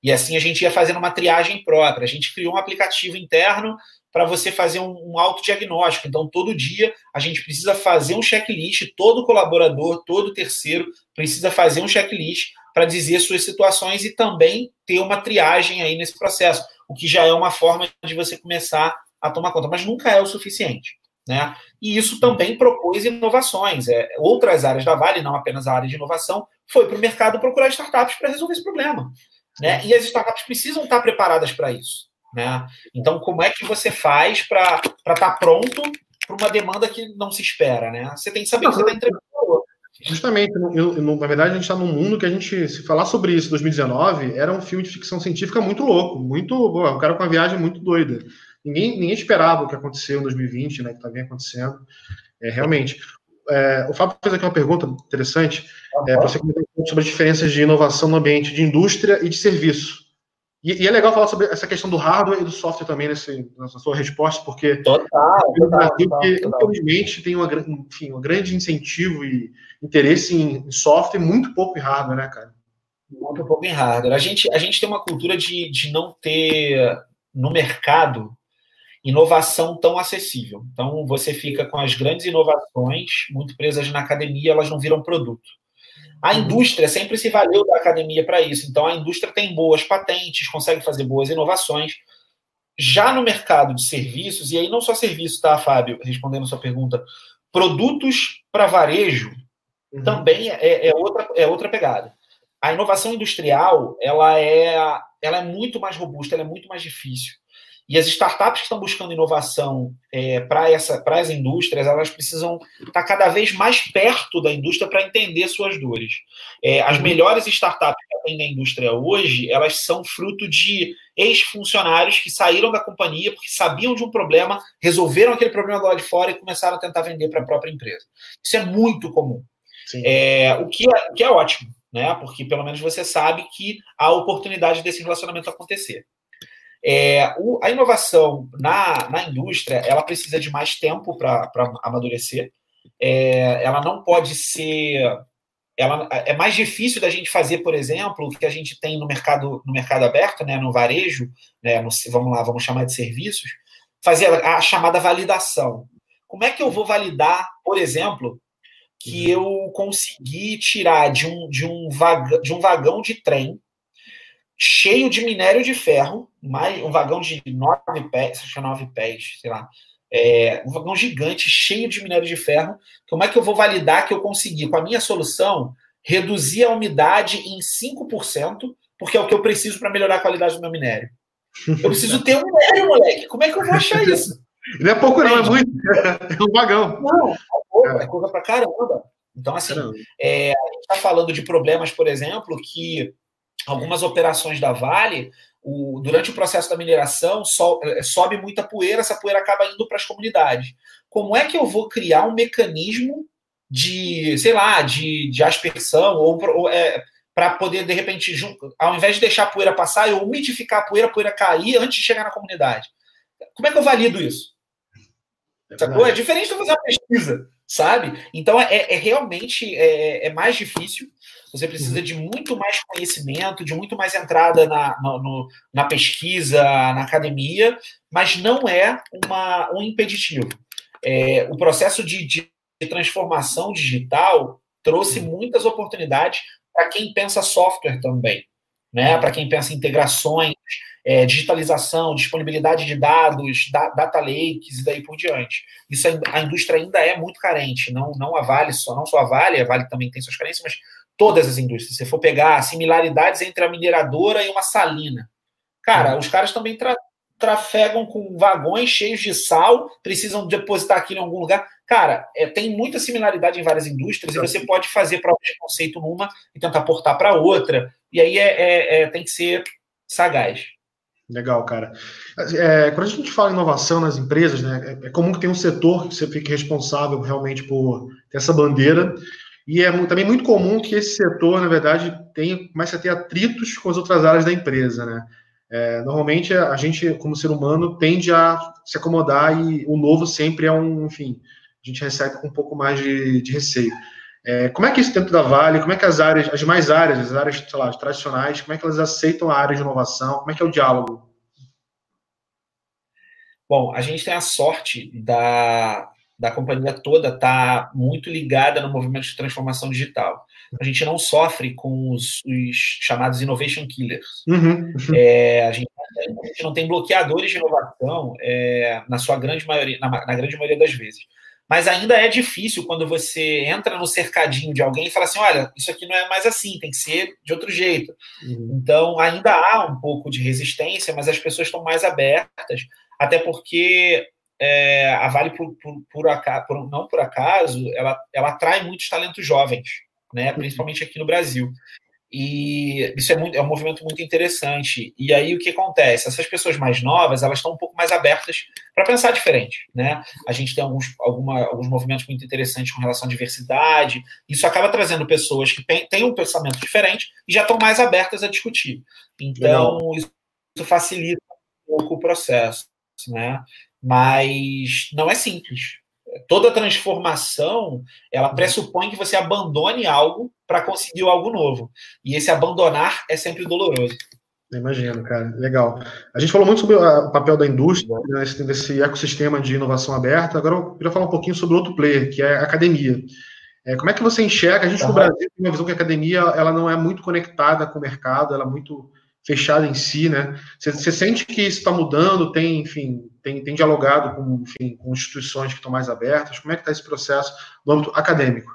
E assim a gente ia fazendo uma triagem própria. A gente criou um aplicativo interno para você fazer um, um autodiagnóstico. Então, todo dia a gente precisa fazer um checklist, todo colaborador, todo terceiro precisa fazer um checklist para dizer suas situações e também ter uma triagem aí nesse processo, o que já é uma forma de você começar a tomar conta, mas nunca é o suficiente. Né? E isso também propôs inovações. É, outras áreas da Vale, não apenas a área de inovação, foi para o mercado procurar startups para resolver esse problema. Né? E as startups precisam estar preparadas para isso. Né? Então, como é que você faz para estar tá pronto para uma demanda que não se espera? Né? Você tem que saber que você está entregando Justamente, eu, eu, na verdade, a gente está num mundo que a gente, se falar sobre isso em 2019, era um filme de ficção científica muito louco, muito. um cara com uma viagem muito doida. Ninguém, ninguém esperava o que aconteceu em 2020, né, que bem acontecendo. É, realmente. É, o Fábio fez aqui uma pergunta interessante, é, para você comentar sobre as diferenças de inovação no ambiente de indústria e de serviço. E, e, é legal falar sobre essa questão do hardware e do software também nesse, nessa sua resposta, porque total, que, infelizmente tem uma, enfim, um grande incentivo e interesse em software e muito pouco em hardware, né, cara? Muito pouco em hardware. A gente, a gente tem uma cultura de, de não ter no mercado inovação tão acessível. Então, você fica com as grandes inovações muito presas na academia, elas não viram produto. A uhum. indústria sempre se valeu da academia para isso. Então, a indústria tem boas patentes, consegue fazer boas inovações. Já no mercado de serviços, e aí não só serviço, tá, Fábio, respondendo a sua pergunta, produtos para varejo uhum. também é, é, outra, é outra pegada. A inovação industrial, ela é, ela é muito mais robusta, ela é muito mais difícil. E as startups que estão buscando inovação é, para as indústrias, elas precisam estar cada vez mais perto da indústria para entender suas dores. É, as uhum. melhores startups que atendem a indústria hoje, elas são fruto de ex-funcionários que saíram da companhia porque sabiam de um problema, resolveram aquele problema do lado de fora e começaram a tentar vender para a própria empresa. Isso é muito comum. É, o, que é, o que é ótimo, né? Porque pelo menos você sabe que há oportunidade desse relacionamento acontecer. É, o, a inovação na, na indústria ela precisa de mais tempo para amadurecer. É, ela não pode ser. Ela, é mais difícil da gente fazer, por exemplo, o que a gente tem no mercado, no mercado aberto, né, no varejo, né, no, vamos lá, vamos chamar de serviços, fazer a, a chamada validação. Como é que eu vou validar, por exemplo, que eu consegui tirar de um, de um, vaga, de um vagão de trem cheio de minério de ferro, mais um vagão de nove pés, acho que é nove pés, sei lá, é, um vagão gigante cheio de minério de ferro. Como é que eu vou validar que eu consegui, com a minha solução, reduzir a umidade em 5%, porque é o que eu preciso para melhorar a qualidade do meu minério? Eu preciso ter um minério, moleque. Como é que eu vou achar isso? Não é pouco, não, é muito. É um vagão. Não, é pouco, é coisa pra caramba. Então, assim, é, a gente está falando de problemas, por exemplo, que algumas operações da Vale, o, durante o processo da mineração, so, é, sobe muita poeira, essa poeira acaba indo para as comunidades. Como é que eu vou criar um mecanismo de, sei lá, de, de aspersão, ou, ou é, para poder, de repente, ao invés de deixar a poeira passar, eu umidificar a poeira, a poeira cair antes de chegar na comunidade? Como é que eu valido isso? É, é diferente de fazer uma pesquisa, sabe? Então é, é realmente é, é, mais difícil. Você precisa uhum. de muito mais conhecimento, de muito mais entrada na, no, na pesquisa, na academia, mas não é uma, um impeditivo. É, o processo de, de transformação digital trouxe uhum. muitas oportunidades para quem pensa software também, né? Para quem pensa integrações, é, digitalização, disponibilidade de dados, da, data lakes e daí por diante. Isso a, a, indústria ainda é muito carente, não, não a Vale só, não só a Vale, a Vale também tem suas carências, mas todas as indústrias. Se for pegar similaridades entre a mineradora e uma salina, cara, os caras também tra trafegam com vagões cheios de sal, precisam depositar aquilo em algum lugar. Cara, é, tem muita similaridade em várias indústrias e você pode fazer prova de conceito numa e tentar portar para outra. E aí é, é, é, tem que ser sagaz. Legal, cara. É, quando a gente fala em inovação nas empresas, né, é, é comum que tenha um setor que você fique responsável realmente por ter essa bandeira. E é também muito comum que esse setor, na verdade, tenha, comece a ter atritos com as outras áreas da empresa, né? É, normalmente a gente, como ser humano, tende a se acomodar e o novo sempre é um, enfim, a gente recebe com um pouco mais de, de receio. É, como é que isso dentro da Vale, como é que as áreas, as demais áreas, as áreas lá, tradicionais, como é que elas aceitam a área de inovação? Como é que é o diálogo? Bom, a gente tem a sorte da, da companhia toda estar tá muito ligada no movimento de transformação digital. A gente não sofre com os, os chamados innovation killers. Uhum. É, a, gente, a, gente, não tem bloqueadores de inovação é, na sua grande maioria, na, na, grande maioria das vezes. Mas ainda é difícil quando você entra no cercadinho de alguém e fala assim: olha, isso aqui não é mais assim, tem que ser de outro jeito. Uhum. Então, ainda há um pouco de resistência, mas as pessoas estão mais abertas, até porque é, a Vale, por, por, por, acaso, por, não por acaso, ela, ela atrai muitos talentos jovens, né, uhum. principalmente aqui no Brasil. E isso é, muito, é um movimento muito interessante. E aí o que acontece? Essas pessoas mais novas, elas estão um pouco mais abertas para pensar diferente, né? A gente tem alguns, alguma, alguns movimentos muito interessantes com relação à diversidade. Isso acaba trazendo pessoas que têm um pensamento diferente e já estão mais abertas a discutir. Então, isso, isso facilita um pouco o processo, né? Mas não é simples. Toda transformação, ela uhum. pressupõe que você abandone algo para conseguir algo novo. E esse abandonar é sempre doloroso. Imagino, cara. Legal. A gente falou muito sobre o papel da indústria nesse, nesse ecossistema de inovação aberta. Agora eu queria falar um pouquinho sobre outro player, que é a academia. É, como é que você enxerga? A gente uhum. no Brasil tem uma visão que a academia ela não é muito conectada com o mercado, ela é muito fechada em si, né? Você, você sente que isso está mudando? Tem, enfim, tem, tem dialogado com, enfim, com instituições que estão mais abertas? Como é que está esse processo no âmbito acadêmico?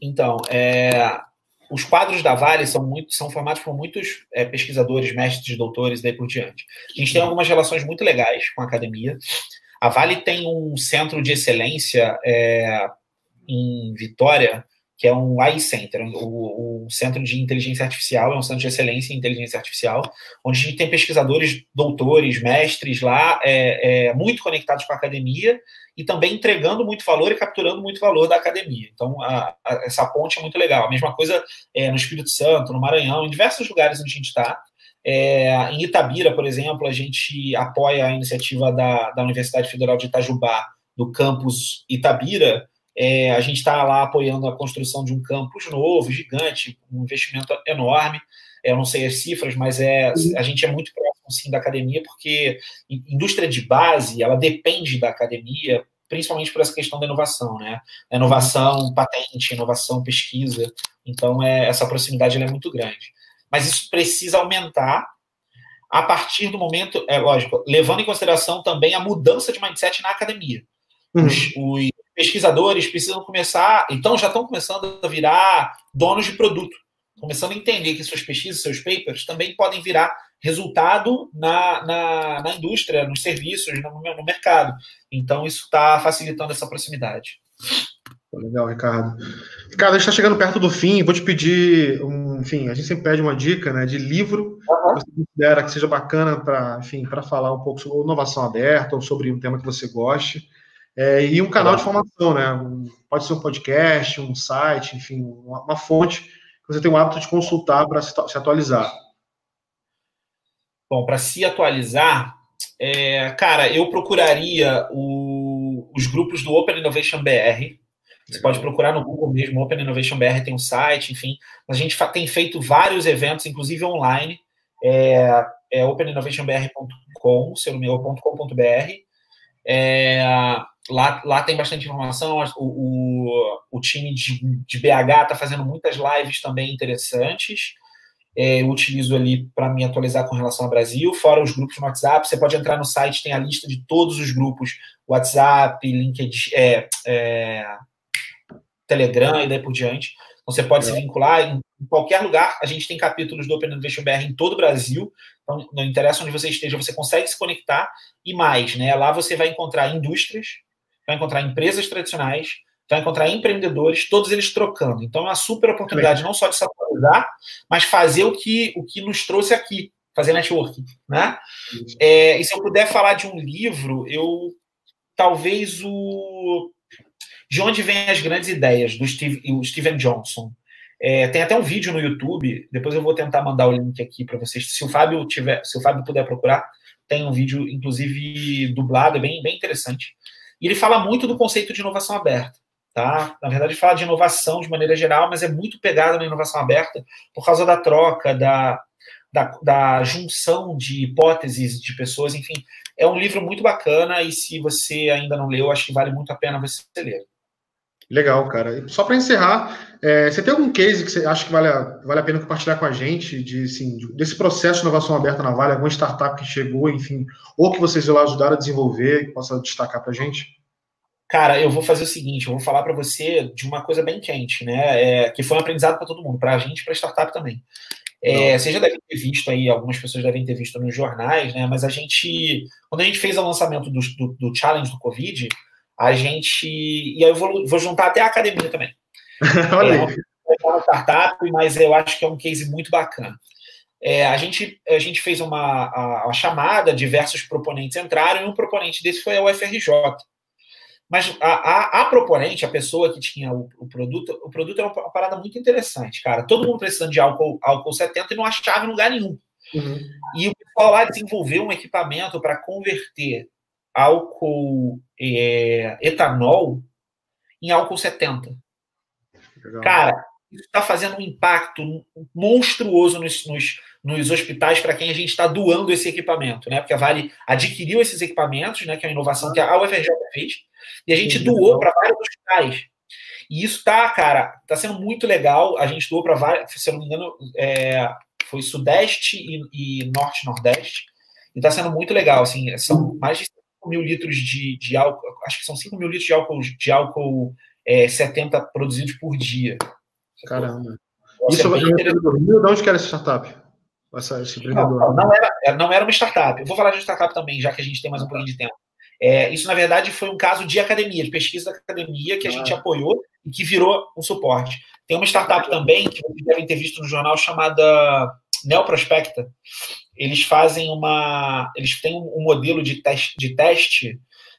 Então, é, os quadros da Vale são, muito, são formados por muitos é, pesquisadores, mestres, doutores e daí por diante. A gente tem algumas relações muito legais com a academia. A Vale tem um centro de excelência é, em Vitória, que é um AI Center, o, o, Centro de Inteligência Artificial, é um centro de excelência em inteligência artificial, onde a gente tem pesquisadores, doutores, mestres lá, é, é, muito conectados com a academia e também entregando muito valor e capturando muito valor da academia. Então, a, a, essa ponte é muito legal. A mesma coisa é, no Espírito Santo, no Maranhão, em diversos lugares onde a gente está. É, em Itabira, por exemplo, a gente apoia a iniciativa da, da Universidade Federal de Itajubá, do campus Itabira, é, a gente está lá apoiando a construção de um campus novo, gigante, um investimento enorme. Eu não sei as cifras, mas é, a gente é muito próximo sim, da academia, porque indústria de base ela depende da academia, principalmente por essa questão da inovação, né? Inovação, patente, inovação, pesquisa. Então, é, essa proximidade é muito grande. Mas isso precisa aumentar a partir do momento, é lógico, levando em consideração também a mudança de mindset na academia. Uhum. Os, os, pesquisadores precisam começar, então já estão começando a virar donos de produto, começando a entender que suas pesquisas, seus papers também podem virar resultado na, na, na indústria, nos serviços, no, no mercado. Então, isso está facilitando essa proximidade. Legal, Ricardo. Ricardo, a gente está chegando perto do fim. Vou te pedir, um, enfim, a gente sempre pede uma dica, né, de livro uhum. que você considera que seja bacana para, enfim, para falar um pouco sobre inovação aberta ou sobre um tema que você goste. É, e um canal de formação, né? pode ser um podcast, um site, enfim, uma, uma fonte que você tem o hábito de consultar para se, se, atualizar. Bom, para se atualizar, é, cara, eu procuraria o, os grupos do Open Innovation BR. Você pode procurar no Google mesmo, Open Innovation BR tem um site, enfim. A gente tem feito vários eventos, inclusive online. É, é openinnovationbr.com, se eu não me engano, .com.br. É, lá, lá tem bastante informação. O, o, o time de, de BH está fazendo muitas lives também interessantes. É, eu utilizo ali para me atualizar com relação ao Brasil, fora os grupos no WhatsApp. Você pode entrar no site, tem a lista de todos os grupos: WhatsApp, LinkedIn, é, é, Telegram e daí por diante. Então, você pode se vincular em, em, qualquer lugar. A gente tem capítulos do Open Innovation BR em todo o Brasil. Então, não interessa onde você esteja, você consegue se conectar. E mais, né? Lá você vai encontrar indústrias, vai encontrar empresas tradicionais, vai encontrar empreendedores, todos eles trocando. Então, é uma super oportunidade não só de se atualizar, mas fazer o que, o que nos trouxe aqui, fazer networking, né? É, e se eu puder falar de um livro, eu talvez o de onde vêm as grandes ideias do Steve, Steven Johnson. É, tem até um vídeo no YouTube, depois eu vou tentar mandar o link aqui para vocês. Se o Fábio tiver, se o Fábio puder procurar, tem um vídeo, inclusive dublado, é bem, bem interessante. E ele fala muito do conceito de inovação aberta. Tá? Na verdade, fala de inovação de maneira geral, mas é muito pegado na inovação aberta por causa da troca, da, da, da, junção de hipóteses de pessoas, enfim. É um livro muito bacana e se você ainda não leu, acho que vale muito a pena você ler. Legal, cara. Só para encerrar, é, você tem algum case que você acha que vale a, vale a pena compartilhar com a gente de, assim, desse processo de inovação aberta na Vale, alguma startup que chegou, enfim, ou que vocês lá ajudaram a desenvolver, que possa destacar para a gente? Cara, eu vou fazer o seguinte, eu vou falar para você de uma coisa bem quente, né? É, que foi um aprendizado para todo mundo, para a gente, para startup também. É, você já deve ter visto aí, algumas pessoas devem ter visto nos jornais, né? Mas a gente, quando a gente fez o lançamento do, do, do challenge do Covid, a gente. E aí eu vou, vou juntar até a academia também. Olha é, uma startup, mas eu acho que é um case muito bacana. É, a, gente, a gente fez uma a, a chamada, diversos proponentes entraram, e um proponente desse foi a UFRJ. Mas a, a, a, proponente, a pessoa que tinha o, o, produto, o produto é uma, uma, parada muito interessante, cara. Todo mundo precisando de álcool, álcool 70 e não achava em lugar nenhum. Uhum. E o pessoal lá desenvolveu um equipamento para converter álcool é, etanol em álcool 70. Legal. Cara, isso está fazendo um impacto monstruoso nos, nos, nos hospitais para quem a gente está doando esse equipamento, né? Porque a Vale adquiriu esses equipamentos, né? Que é a inovação que a UFRJ fez, e a gente doou para vários hospitais. E isso tá, cara, tá sendo muito legal. A gente doou para vários, se eu não me engano, é, foi Sudeste e, e Norte Nordeste. E tá sendo muito legal, assim, são mais de 5 mil litros de, de álcool, acho que são 5 mil litros de álcool, de álcool é, 70 produzidos por dia. Caramba. Isso é bem empreendedor. De onde que era essa startup? Essa, esse empreendedor? Não, não, era, é, não era uma startup. Eu vou falar de startup também, já que a gente tem mais um pouquinho de tempo. É, isso, na verdade, foi um caso de academia, de pesquisa da academia, que a ah. gente apoiou e que virou um suporte. Tem uma startup também, que vocês devem ter visto no jornal, chamada Neoprospecta. Eles fazem uma. Eles têm um modelo de teste, de teste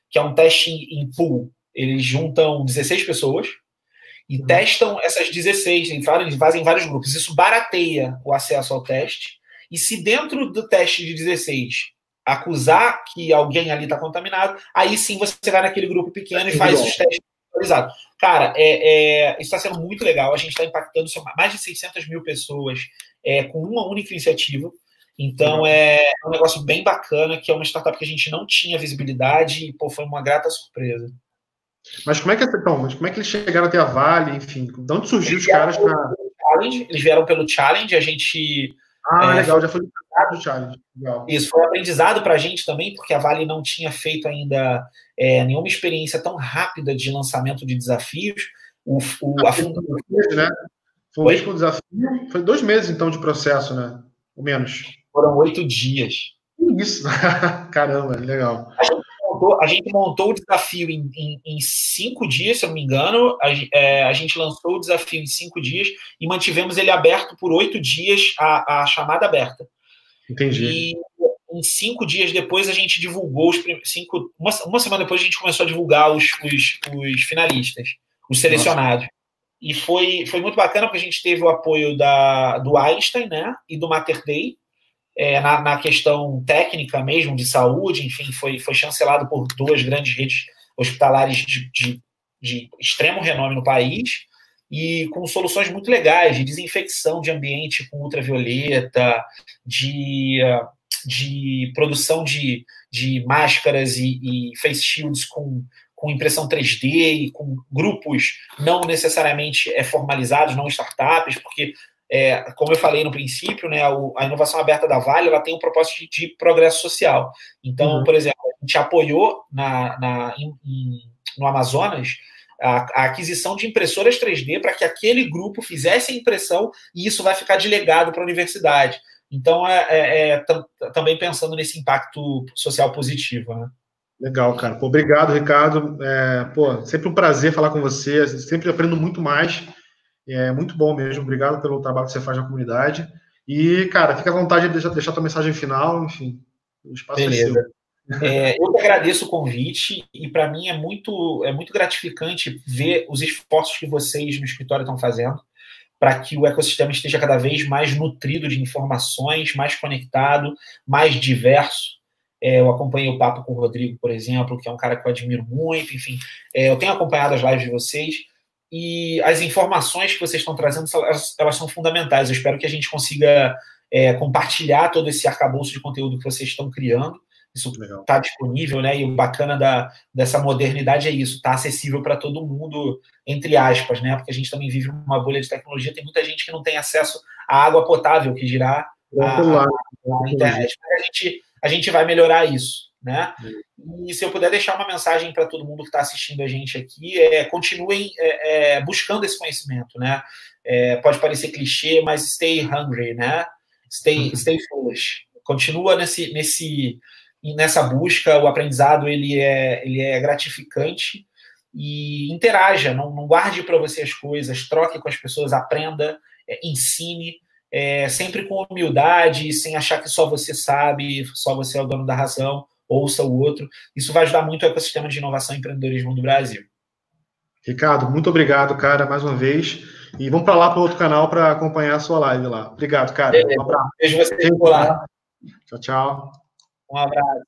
que é um teste em pool. Eles juntam 16 pessoas e uhum. testam essas 16, eles fazem vários grupos. Isso barateia o acesso ao teste. E se dentro do teste de 16 acusar que alguém ali está contaminado, aí sim você vai naquele grupo pequeno e faz os testes atualizados. Cara, é, é, isso está sendo muito legal. A gente está impactando mais de 600 mil pessoas é, com uma única iniciativa. Então é um negócio bem bacana, que é uma startup que a gente não tinha visibilidade e pô, foi uma grata surpresa. Mas como é que então, mas como é que eles chegaram até a Vale, enfim, de onde surgiu eles os caras para Eles vieram pelo challenge, a gente ah, é, legal, já foi do challenge. Legal. Isso foi um aprendizado para a gente também, porque a Vale não tinha feito ainda é, nenhuma experiência tão rápida de lançamento de desafios. O, o, a fund... né? Foi um mês com desafio, foi dois meses então de processo, né? Ou menos. Foram oito dias. Isso, caramba, legal. A gente montou, a gente montou o desafio em, em, em, cinco dias, se eu não me engano. A, é, a, gente lançou o desafio em cinco dias e mantivemos ele aberto por oito dias, a, a chamada aberta. Entendi. E em cinco dias depois a gente divulgou os cinco. Uma, uma semana depois a gente começou a divulgar os, os, os finalistas, os selecionados. Nossa. E foi, foi muito bacana porque a gente teve o apoio da, do Einstein né, e do Mater Day é, na, na, questão técnica mesmo, de saúde, enfim, foi, foi chancelado por duas grandes redes hospitalares de, de, de extremo renome no país, e com soluções muito legais de desinfecção de ambiente com ultravioleta, de, de produção de, de máscaras e, e face shields com, com impressão 3D e com grupos não necessariamente é, formalizados, não startups, porque é, como eu falei no princípio, né, a, inovação aberta da Vale ela tem um propósito de, de progresso social. Então, uhum. por exemplo, a gente apoiou na, na em, em, no Amazonas a, a, aquisição de impressoras 3D para que aquele grupo fizesse a impressão e isso vai ficar de legado para a universidade. Então, é, é, é também pensando nesse impacto social positivo. Né? Legal, cara. Pô, obrigado, Ricardo. É, pô, sempre um prazer falar com você. Sempre aprendo muito mais. É muito bom mesmo. Obrigado pelo trabalho que você faz na comunidade. E, cara, fica à vontade de deixar, deixar tua mensagem final. Enfim, o espaço Beleza. é seu. É, eu que agradeço o convite e para mim é muito, é muito gratificante ver os esforços que vocês no escritório estão fazendo para que o ecossistema esteja cada vez mais nutrido de informações, mais conectado, mais diverso. É, eu acompanhei o papo com o Rodrigo, por exemplo, que é um cara que eu admiro muito. Enfim, é, eu tenho acompanhado as lives de vocês e as informações que vocês estão trazendo, elas, elas são fundamentais. Eu espero que a gente consiga é, compartilhar todo esse arcabouço de conteúdo que vocês estão criando. Isso está disponível, né? E o bacana da, dessa modernidade é isso, está acessível para todo mundo, entre aspas, né? Porque a gente também vive numa bolha de tecnologia, tem muita gente que não tem acesso à água potável, que dirá a, a, a internet. A gente, a gente vai melhorar isso. Né? E se eu puder deixar uma mensagem para todo mundo que está assistindo a gente aqui, é continuem é, é, buscando esse conhecimento, né? É, pode parecer clichê, mas stay hungry, né? Stay, uhum. stay foolish. Continua nesse, nesse, nessa busca. O aprendizado ele é, ele é gratificante e interaja. Não, não guarde para você as coisas, troque com as pessoas, aprenda, é, ensine. É, sempre com humildade, sem achar que só você sabe, só você é o dono da razão ouça o outro. Isso vai ajudar muito o ecossistema de inovação e empreendedorismo do Brasil. Ricardo, muito obrigado, cara, mais uma vez. E vamos para lá para o outro canal para acompanhar a sua live lá. Obrigado, cara. Um abraço. Beijo você por lá. Tchau, tchau. Um abraço.